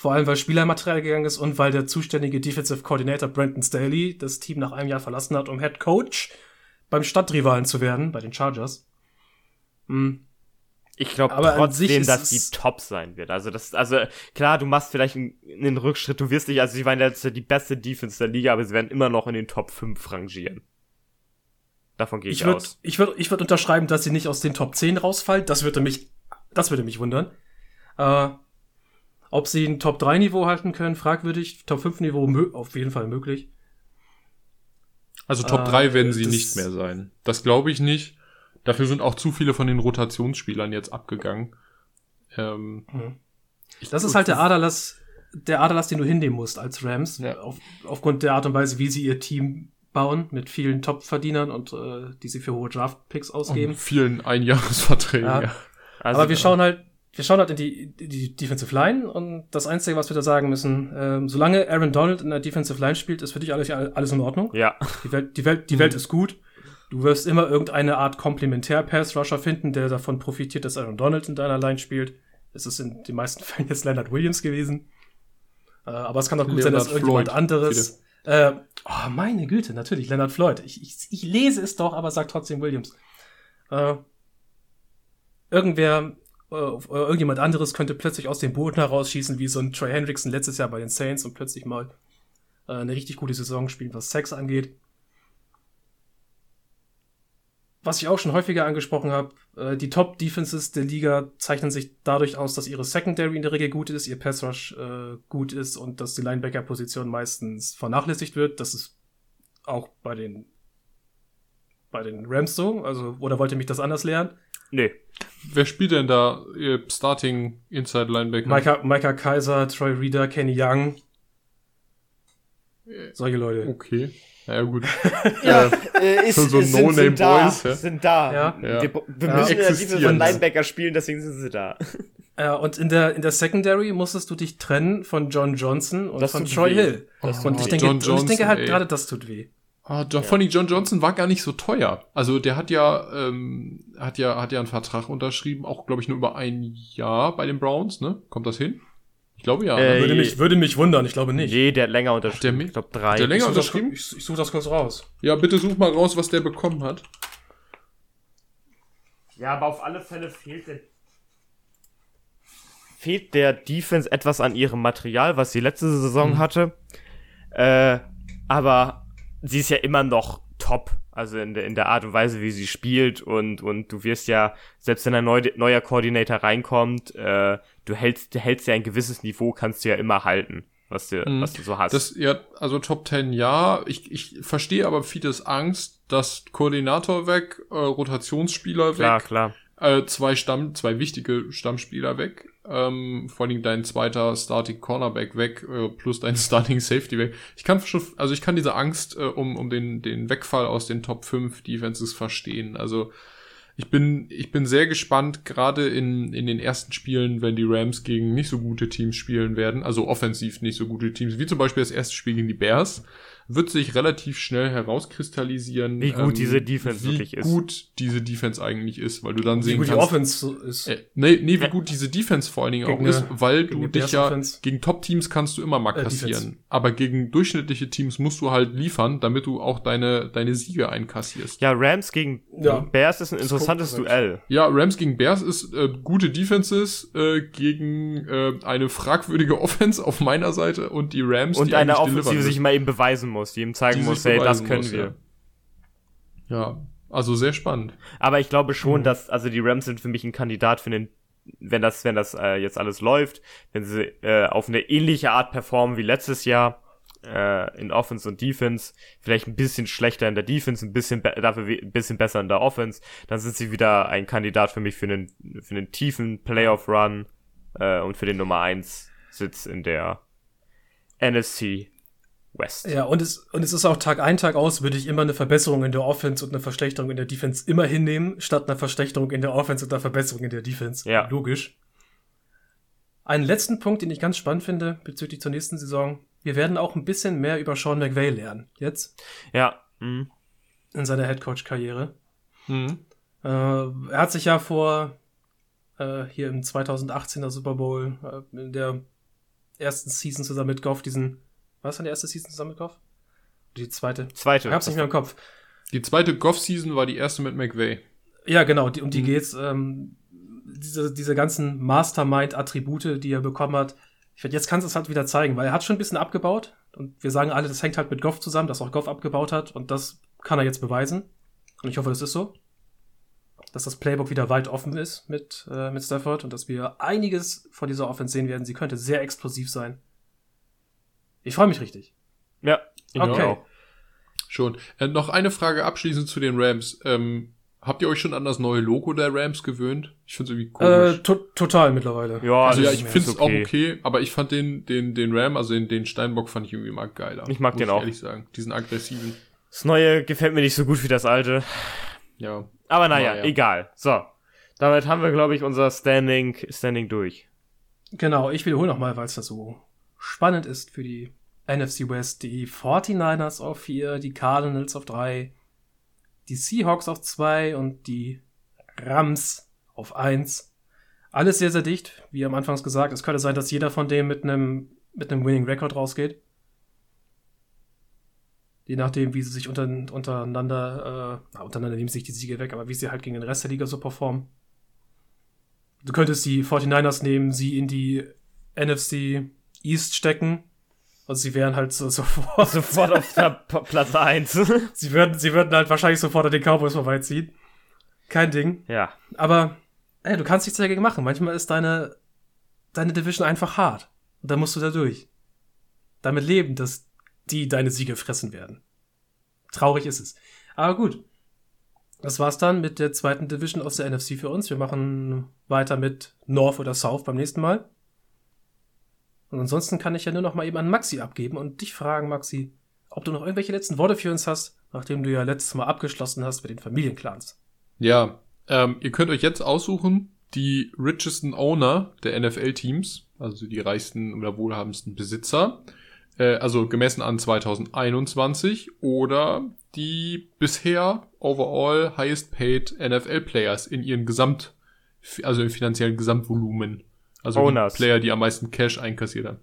Vor allem, weil Spielermaterial gegangen ist und weil der zuständige Defensive Coordinator Brandon Staley das Team nach einem Jahr verlassen hat, um Head Coach beim Stadtrivalen zu werden, bei den Chargers. Hm. Ich glaube trotzdem, ist dass die top sein wird. Also das, also klar, du machst vielleicht einen, Rückschritt, du wirst nicht, also sie waren jetzt die beste Defense der Liga, aber sie werden immer noch in den Top 5 rangieren. Davon gehe ich, Ich würde, aus. ich würde, ich würde unterschreiben, dass sie nicht aus den Top 10 rausfallen. Das würde mich, das würde mich wundern. Äh, ob sie ein Top 3 Niveau halten können, fragwürdig. Top 5 Niveau mö- auf jeden Fall möglich. Also Top Äh, 3 werden sie nicht mehr sein. Das glaube ich nicht. Dafür sind auch zu viele von den Rotationsspielern jetzt abgegangen. Ähm, ich- Das ist halt der Aderlass, der Aderlass, den du hinnehmen musst als Rams, Ja. auf, aufgrund der Art und Weise, wie sie ihr Team bauen, mit vielen Top-Verdienern und äh, die sie für hohe Draft-Picks ausgeben. Und vielen Einjahresverträgen, Ja. ja. Also, Aber wir schauen halt, wir schauen halt in die, die Defensive Line und das Einzige, was wir da sagen müssen, ähm, solange Aaron Donald in der Defensive Line spielt, ist für dich alles, alles in Ordnung. Ja, Die Welt, die Welt, die Welt ist gut. Du wirst immer irgendeine Art Komplementär-Pass-Rusher finden, der davon profitiert, dass Aaron Donald in deiner Line spielt. Es ist in den meisten Fällen jetzt Leonard Williams gewesen. Äh, aber es kann auch gut sein, dass Leonard irgendjemand Floyd. anderes. Äh, oh, meine Güte, natürlich, Leonard Floyd. Ich, ich, ich lese es doch, aber sag trotzdem Williams. Äh, irgendwer, irgendjemand anderes könnte plötzlich aus dem Boden herausschießen, wie so ein Trey Hendrickson letztes Jahr bei den Saints und plötzlich mal äh, eine richtig gute Saison spielen, was Sex angeht. Was ich auch schon häufiger angesprochen habe, äh, die Top-Defenses der Liga zeichnen sich dadurch aus, dass ihre Secondary in der Regel gut ist, ihr Pass-Rush äh, gut ist und dass die Linebacker-Position meistens vernachlässigt wird. Das ist auch bei den bei den Rams so. Also, oder wollt ihr mich das anders lernen? Nee. Wer spielt denn da ihr Starting Inside Linebacker? Micah, Micah Kaiser, Troy Reader, Kenny Young. Solche Leute. Okay. Ja, gut. Ja, äh, ist, so- so ist- sind, No-Name sind da, Boys, ja. sind da. Ja. Ja. Wir, wir Ja. müssen Defense Existieren. von Linebacker spielen, deswegen sind sie da. Ja, und in der, in der Secondary musstest du dich trennen von John Johnson und Das von Troy weh. Hill. Das Und tut ich weh. denke, John und ich denke Johnson, halt ey. gerade, das tut weh. Ah, John, Funny, John Johnson war gar nicht so teuer. Also der hat ja, ähm, hat ja, hat ja einen Vertrag unterschrieben, auch glaube ich nur über ein Jahr bei den Browns, ne? Kommt das hin? Ich glaube ja. Äh, ne? Würde mich, würde mich wundern, ich glaube nicht. Nee, der hat länger unterschrieben. der ich glaube drei. der länger ich unterschrieben? ich, ich suche das kurz raus. Ja, bitte such mal raus, was der bekommen hat. Ja, aber auf alle Fälle fehlt der fehlt der Defense etwas an ihrem Material, was sie letzte Saison hatte. Äh, aber sie ist ja immer noch top. Also in der, in der Art und Weise, wie sie spielt und, und du wirst ja, selbst wenn ein neu, neuer Koordinator reinkommt, äh, du hältst, du hältst ja ein gewisses Niveau, kannst du ja immer halten, was du, Mhm. was du so hast. Das, ja, also Top 10 ja. Ich, ich verstehe aber vieles Angst, dass Koordinator weg, äh, Rotationsspieler klar, weg, klar. äh, zwei Stamm, zwei wichtige Stammspieler weg, ähm, vor allem dein zweiter Starting Cornerback weg, äh, plus dein Starting Safety weg. Ich kann schon, also ich kann diese Angst äh, um, um den, den Wegfall aus den Top 5 Defenses verstehen. Also ich bin, ich bin sehr gespannt, gerade in, in den ersten Spielen, wenn die Rams gegen nicht so gute Teams spielen werden, also offensiv nicht so gute Teams, wie zum Beispiel das erste Spiel gegen die Bears, wird sich relativ schnell herauskristallisieren, ähm, Wie gut diese Defense wie wirklich ist. gut diese Defense eigentlich ist, weil du dann Wie sehen gut die kannst, Offense ist. äh, nee, nee, wie gut diese Defense vor allen Dingen Gegen auch ist, weil du dich ja Offense. gegen Top-Teams kannst du immer mal Äh, kassieren. Defense. aber gegen durchschnittliche Teams musst du halt liefern, damit du auch deine, deine Siege einkassierst. Ja, Rams gegen Ja. Bears ist ein interessantes. Duell. Ja, Rams gegen Bears ist äh, gute Defenses äh, gegen äh, eine fragwürdige Offense auf meiner Seite und die Rams, Und die eine Offensive sich mal eben beweisen muss, die ihm zeigen Die muss, hey, das können muss, wir. Ja. ja, also sehr spannend. Aber ich glaube schon, Mhm. dass, also die Rams sind für mich ein Kandidat für den, wenn das, wenn das äh, jetzt alles läuft, wenn sie äh, auf eine ähnliche Art performen wie letztes Jahr äh, in Offense und Defense, vielleicht ein bisschen schlechter in der Defense, ein bisschen dafür ein bisschen besser in der Offense, dann sind sie wieder ein Kandidat für mich für einen, für einen tiefen Playoff-Run äh, und für den Nummer 1 Sitz in der NFC West. Ja, und es, und es ist auch Tag ein, Tag aus, würde ich immer eine Verbesserung in der Offense und eine Verschlechterung in der Defense immer hinnehmen, statt einer Verschlechterung in der Offense und einer Verbesserung in der Defense. Ja. Logisch. Einen letzten Punkt, den ich ganz spannend finde, bezüglich zur nächsten Saison. Wir werden auch ein bisschen mehr über Sean McVay lernen. Jetzt. Ja. mhm. In seiner Headcoach-Karriere. Mhm. Äh, er hat sich ja vor, äh, hier im 2018er Super Bowl, äh, in der ersten Season zusammen mit Goff, diesen, was war die erste Season zusammen mit Goff? Die zweite. Zweite. Ich hab's nicht mehr im Kopf. Die zweite Goff-Season war die erste mit McVay. Ja, genau, die, um die Mhm. geht's. Ähm, diese, diese ganzen Mastermind-Attribute, die er bekommen hat. Ich find, jetzt kannst du es halt wieder zeigen, weil er hat schon ein bisschen abgebaut. Und wir sagen alle, das hängt halt mit Goff zusammen, dass auch Goff abgebaut hat. Und das kann er jetzt beweisen. Und ich hoffe, das ist so. Dass das Playbook wieder weit offen ist mit, äh, mit Stafford und dass wir einiges von dieser Offense sehen werden. Sie könnte sehr explosiv sein. Ich freue mich richtig. Ja. ich Okay. auch. Schon. Äh, noch eine Frage abschließend zu den Rams. Ähm, habt ihr euch schon an das neue Logo der Rams gewöhnt? Ich finde es irgendwie komisch. Äh, to total mittlerweile. Ja, also das ja, ich finde es ist auch okay. okay, aber ich fand den, den, den Ram, also den, den Steinbock fand ich irgendwie mal geiler. Ich mag muss den ich auch. ehrlich sagen. Diesen aggressiven. Das neue gefällt mir nicht so gut wie das alte. Ja. Aber naja, Naja. egal. So. Damit haben wir, glaube ich, unser Standing, Standing durch. Genau, ich wiederhole nochmal, weil es da so spannend ist für die NFC West. Die 49ers auf 4, die Cardinals auf 3, die Seahawks auf 2 und die Rams auf 1. Alles sehr, sehr dicht, wie am Anfangs gesagt. Es könnte sein, dass jeder von denen mit einem mit einem Winning Record rausgeht. Je nachdem, wie sie sich unter, untereinander, äh, na, untereinander nehmen sich die Siege weg, aber wie sie halt gegen den Rest der Liga so performen. Du könntest die 49ers nehmen, sie in die NFC East stecken. Also sie wären halt so, sofort. Sofort auf der Platz 1. sie, würden, sie würden halt wahrscheinlich sofort an den Cowboys vorbeiziehen. Kein Ding. ja. Aber ey, du kannst nichts dagegen machen. Manchmal ist deine, deine Division einfach hart. Und dann musst du da durch. Damit leben, dass die deine Siege fressen werden. Traurig ist es. Aber gut. Das war's dann mit der zweiten Division aus der NFC für uns. Wir machen weiter mit North oder South beim nächsten Mal. Und ansonsten kann ich ja nur noch mal eben an Maxi abgeben und dich fragen, Maxi, ob du noch irgendwelche letzten Worte für uns hast, nachdem du ja letztes Mal abgeschlossen hast mit den Familienclans. Ja, ähm, ihr könnt euch jetzt aussuchen, die richesten Owner der NFL-Teams, also die reichsten oder wohlhabendsten Besitzer, äh, also gemessen an 2021 oder die bisher overall highest paid NFL-Players in ihren Gesamt, also im finanziellen Gesamtvolumen. Also Owners. die Player, die am meisten Cash einkassiert haben.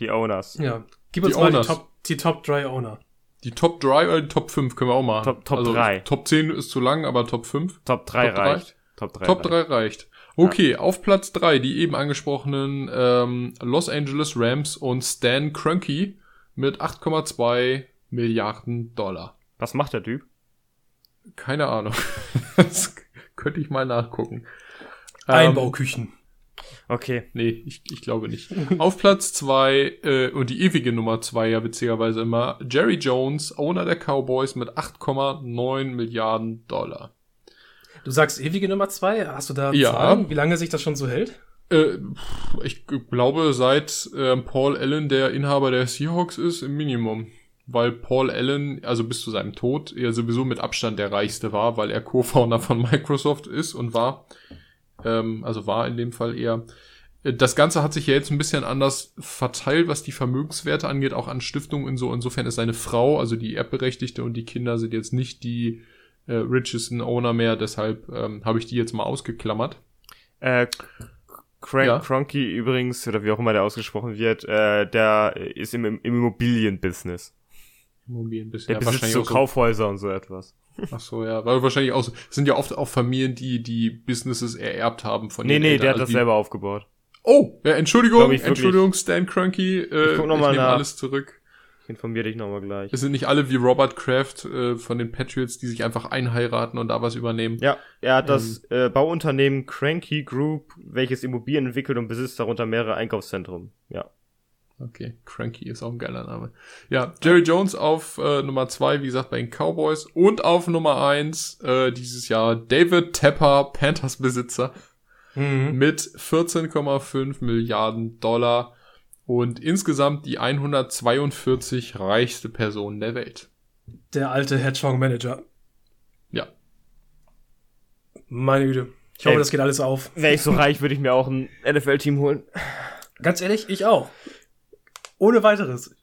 Die Owners. Ja. Gib Die uns mal die Owners. Top, die Top 3 Owner. Die Top 3 oder die Top 5 können wir auch machen. Top- Top also, drei. Top 10 ist zu lang, aber Top 5. Top 3 Top drei? reicht. Top 3 Top 3 reicht. Okay, auf Platz 3 die eben angesprochenen ähm, Los Angeles Rams und Stan Kroenke mit 8,2 Milliarden Dollar. Was macht der Typ? Keine Ahnung. das könnte ich mal nachgucken. Ähm, Einbauküchen. Okay. Nee, ich, ich glaube nicht. Auf Platz zwei äh, und die ewige Nummer zwei ja witzigerweise immer Jerry Jones, Owner der Cowboys mit 8,9 Milliarden Dollar. Du sagst ewige Nummer 2. Hast du da Ja. Zahlen, wie lange sich das schon so hält? Äh, ich glaube, seit ähm, Paul Allen der Inhaber der Seahawks ist, im Minimum. Weil Paul Allen, also bis zu seinem Tod, ja sowieso mit Abstand der reichste war, weil er Co-Founder von Microsoft ist und war. Ähm, also war in dem Fall eher. Äh, Das Ganze hat sich ja jetzt ein bisschen anders verteilt, was die Vermögenswerte angeht, auch an Stiftungen und so. Insofern ist seine Frau, also die Erbberechtigte und die Kinder sind jetzt nicht die äh, richesten Owner mehr, deshalb ähm, habe ich die jetzt mal ausgeklammert. Äh, Crank, Ja. Cronky übrigens, oder wie auch immer der ausgesprochen wird, äh, der ist im, im Immobilienbusiness. Immobilien bisschen. Der ja, besitzt so Kaufhäuser und so etwas. Ach so, ja, weil wahrscheinlich auch, sind ja oft auch Familien, die die Businesses ererbt haben von Nee, nee, Eltern. der hat Also das selber aufgebaut. Oh, ja, Entschuldigung, ich. Entschuldigung, Stan Cranky, äh, ich guck noch mal nehme nach. alles zurück. Ich informiere dich nochmal gleich. Es sind nicht alle wie Robert Kraft äh, von den Patriots, die sich einfach einheiraten und da was übernehmen. Ja, er hat das äh, Bauunternehmen Cranky Group, welches Immobilien entwickelt und besitzt darunter mehrere Einkaufszentren. Ja. Okay, Cranky ist auch ein geiler Name. Ja, Jerry Jones auf äh, Nummer zwei, wie gesagt, bei den Cowboys. Und auf Nummer eins äh, dieses Jahr David Tepper, Panthers-Besitzer. Mhm. mit 14,5 Milliarden Dollar und insgesamt die 142 reichste Person der Welt. Der alte Hedgehog-Manager. Ja. Meine Güte. Ich hoffe, Ey. das geht alles auf. Wäre ich so reich, würde ich mir auch ein NFL-Team holen. Ganz ehrlich, ich auch. Ohne weiteres.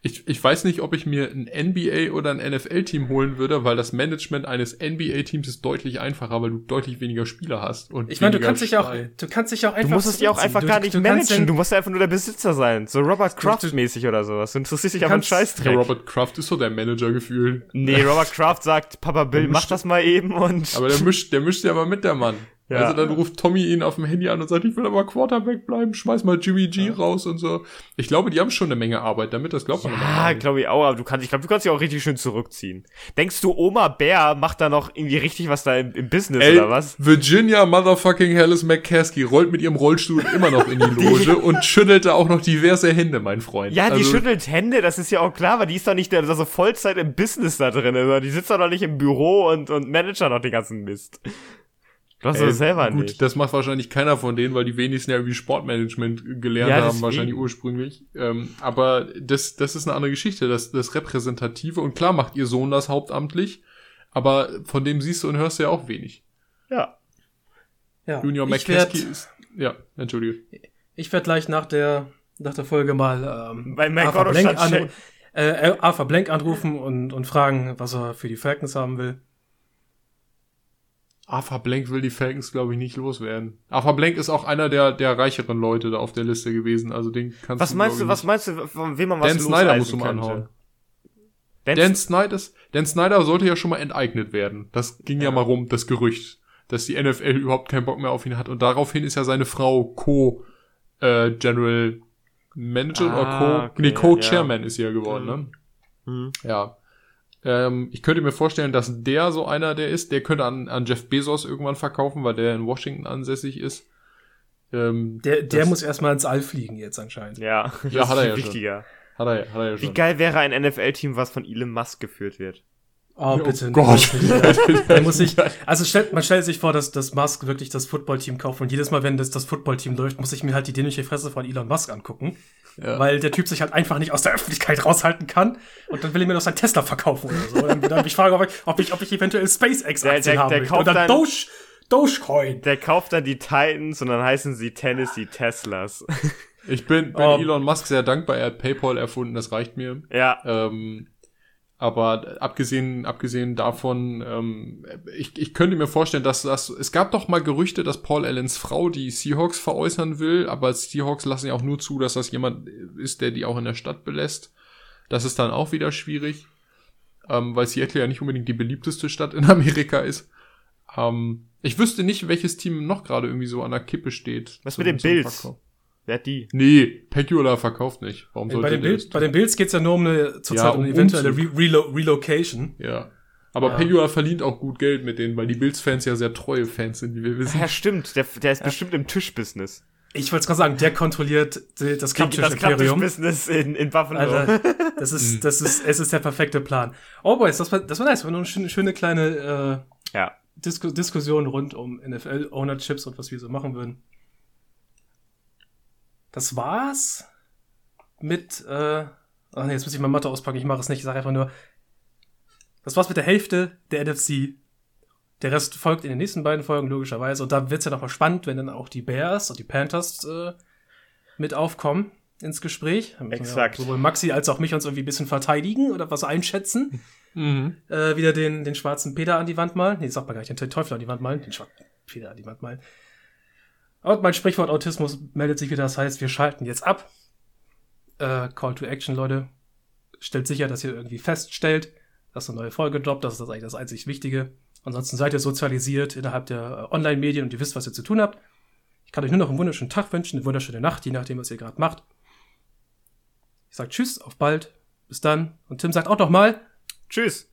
Ich, ich weiß nicht, ob ich mir ein NBA oder ein NFL-Team holen würde, weil das Management eines NBA-Teams ist deutlich einfacher, weil du deutlich weniger Spieler hast. Und Ich meine, du kannst dich auch, du kannst dich auch einfach. Du musst es ja auch einfach Du- gar nicht du managen. Du musst ja einfach nur der Besitzer sein. So Robert Kraft-mäßig oder sowas. Du interessierst dich aber einen Scheißdreck. Robert Kraft ist so der Manager gefühlt. Nee, Robert Kraft sagt, Papa Bill, mach das mal eben und. Aber der mischt, der mischt ja aber mit der Mann. Ja. Also dann ruft Tommy ihn auf dem Handy an und sagt, ich will aber Quarterback bleiben, schmeiß mal Jimmy G raus und so. Ich glaube, die haben schon eine Menge Arbeit damit, das glaubt man Ja, glaube ich auch, aber du kannst, ich glaube, du kannst dich auch richtig schön zurückziehen. Denkst du, Oma Bär macht da noch irgendwie richtig was da im, im Business Ey, oder was? Virginia Motherfucking Hallis McCaskey rollt mit ihrem Rollstuhl immer noch in die Loge und schüttelt da auch noch diverse Hände, mein Freund. Ja, die Also, schüttelt Hände, das ist ja auch klar, weil die ist doch nicht da so Vollzeit im Business da drin, also die sitzt doch noch nicht im Büro und, und manager noch den ganzen Mist. Du hast ey, das selber gut, nicht. das macht wahrscheinlich keiner von denen, weil die wenigsten ja irgendwie Sportmanagement gelernt Ja, haben, deswegen. wahrscheinlich ursprünglich. Ähm, aber das, das ist eine andere Geschichte, das, das Repräsentative. Und klar macht ihr Sohn das hauptamtlich, aber von dem siehst du und hörst du ja auch wenig. Ja. Ja. Junior McCaskey ist, ja, entschuldige. ich werd gleich nach der, nach der Folge mal, ähm, Bei Blank, anru äh, äh, Blank anrufen und, und fragen, was er für die Falcons haben will. Arthur Blank will die Falcons, glaube ich, nicht loswerden. Arthur Blank ist auch einer der, der reicheren Leute da auf der Liste gewesen. Also den kannst Was du, meinst du, was meinst du, von wem man was Dan Snyder musst du mal anhauen. Dan, Dan Snyder, Dan Snyder sollte ja schon mal enteignet werden. Das ging ja, mal rum, das Gerücht, dass die NFL überhaupt keinen Bock mehr auf ihn hat. Und daraufhin ist ja seine Frau Co. Äh, General Manager Ah, oder Co. okay, nee, ja. Co-Chairman ist sie ja geworden, ne? Hm. Ja. Ähm, ich könnte mir vorstellen, dass der so einer der ist, der könnte an, an Jeff Bezos irgendwann verkaufen, weil der in Washington ansässig ist. Ähm, Der, der das muss erstmal ins All fliegen jetzt anscheinend. Ja, das Ja, ist hat er viel ja schon. wichtiger. hat er, hat er ja Wie schon. geil wäre ein NFL-Team, was von Elon Musk geführt wird? Oh, Oh bitte. Gott. Der muss sich, also stellt, man stellt sich vor, dass, dass Musk wirklich das Footballteam kauft und jedes Mal, wenn das, das Footballteam läuft, muss ich mir halt die dämliche Fresse von Elon Musk angucken, Ja. weil der Typ sich halt einfach nicht aus der Öffentlichkeit raushalten kann und dann will er mir noch sein Tesla verkaufen oder so. Dann, dann mich fragen, ob ich, ob ich, ob ich eventuell SpaceX-Aktien Der- der- haben der möchte. kauft Oder dann- Doge, Dogecoin. Der kauft dann die Titans und dann heißen sie Tennessee Teslas. Ich bin, bin Ähm. Elon Musk sehr dankbar. Er hat PayPal erfunden, das reicht mir. ja. Ähm, Aber abgesehen, abgesehen davon, ähm, ich, ich könnte mir vorstellen, dass das, es gab doch mal Gerüchte, dass Paul Allens Frau die Seahawks veräußern will, aber Seahawks lassen ja auch nur zu, dass das jemand ist, der die auch in der Stadt belässt. Das ist dann auch wieder schwierig, ähm, weil Seattle ja nicht unbedingt die beliebteste Stadt in Amerika ist. Ähm, ich wüsste nicht, welches Team noch gerade irgendwie so an der Kippe steht. Was mit den Bills? Wer hat die? Nee, Pegula verkauft nicht. Warum sollte bei, den Bild, bei den Bills geht's ja nur um eine zurzeit ja, um, um eine eventuelle Re Relo Relocation. Ja. Aber ja. Pegula verdient auch gut Geld mit denen, weil die Bills-Fans ja sehr treue Fans sind, wie wir wissen. Ja, stimmt. Der, der ist ja. bestimmt im Tischbusiness. Ich wollte gerade sagen, der kontrolliert das Klapptisch-Imperium. Das business in, in Buffalo. Alter, das ist, das ist, es ist der perfekte Plan. Oh boys, das war, das war nice. Das war nur eine schöne, schöne kleine, äh, ja. Disku Diskussion rund um NFL-Ownerships und was wir so machen würden das war's mit, äh, ach nee, jetzt muss ich mal Mathe auspacken, ich mache es nicht, ich sage einfach nur, das war's mit der Hälfte der NFC. Der Rest folgt in den nächsten beiden Folgen, logischerweise. Und da wird's ja nochmal spannend, wenn dann auch die Bears und die Panthers äh, mit aufkommen ins Gespräch. Exakt. sowohl Maxi als auch mich uns irgendwie ein bisschen verteidigen oder was einschätzen. Mhm. Äh, wieder den, den schwarzen Peter an die Wand malen. Nee, sag mal gar nicht, den Teufel an die Wand malen. Den schwarzen Peter an die Wand malen. Und mein Sprichwort Autismus meldet sich wieder. Das heißt, wir schalten jetzt ab. Äh, Call to Action, Leute. Stellt sicher, dass ihr irgendwie feststellt, dass eine neue Folge droppt. Das ist eigentlich das einzig Wichtige. Ansonsten seid ihr sozialisiert innerhalb der äh, Online-Medien und ihr wisst, was ihr zu tun habt. Ich kann euch nur noch einen wunderschönen Tag wünschen, eine wunderschöne Nacht, je nachdem, was ihr gerade macht. Ich sag Tschüss, auf bald, bis dann. Und Tim sagt auch noch mal Tschüss.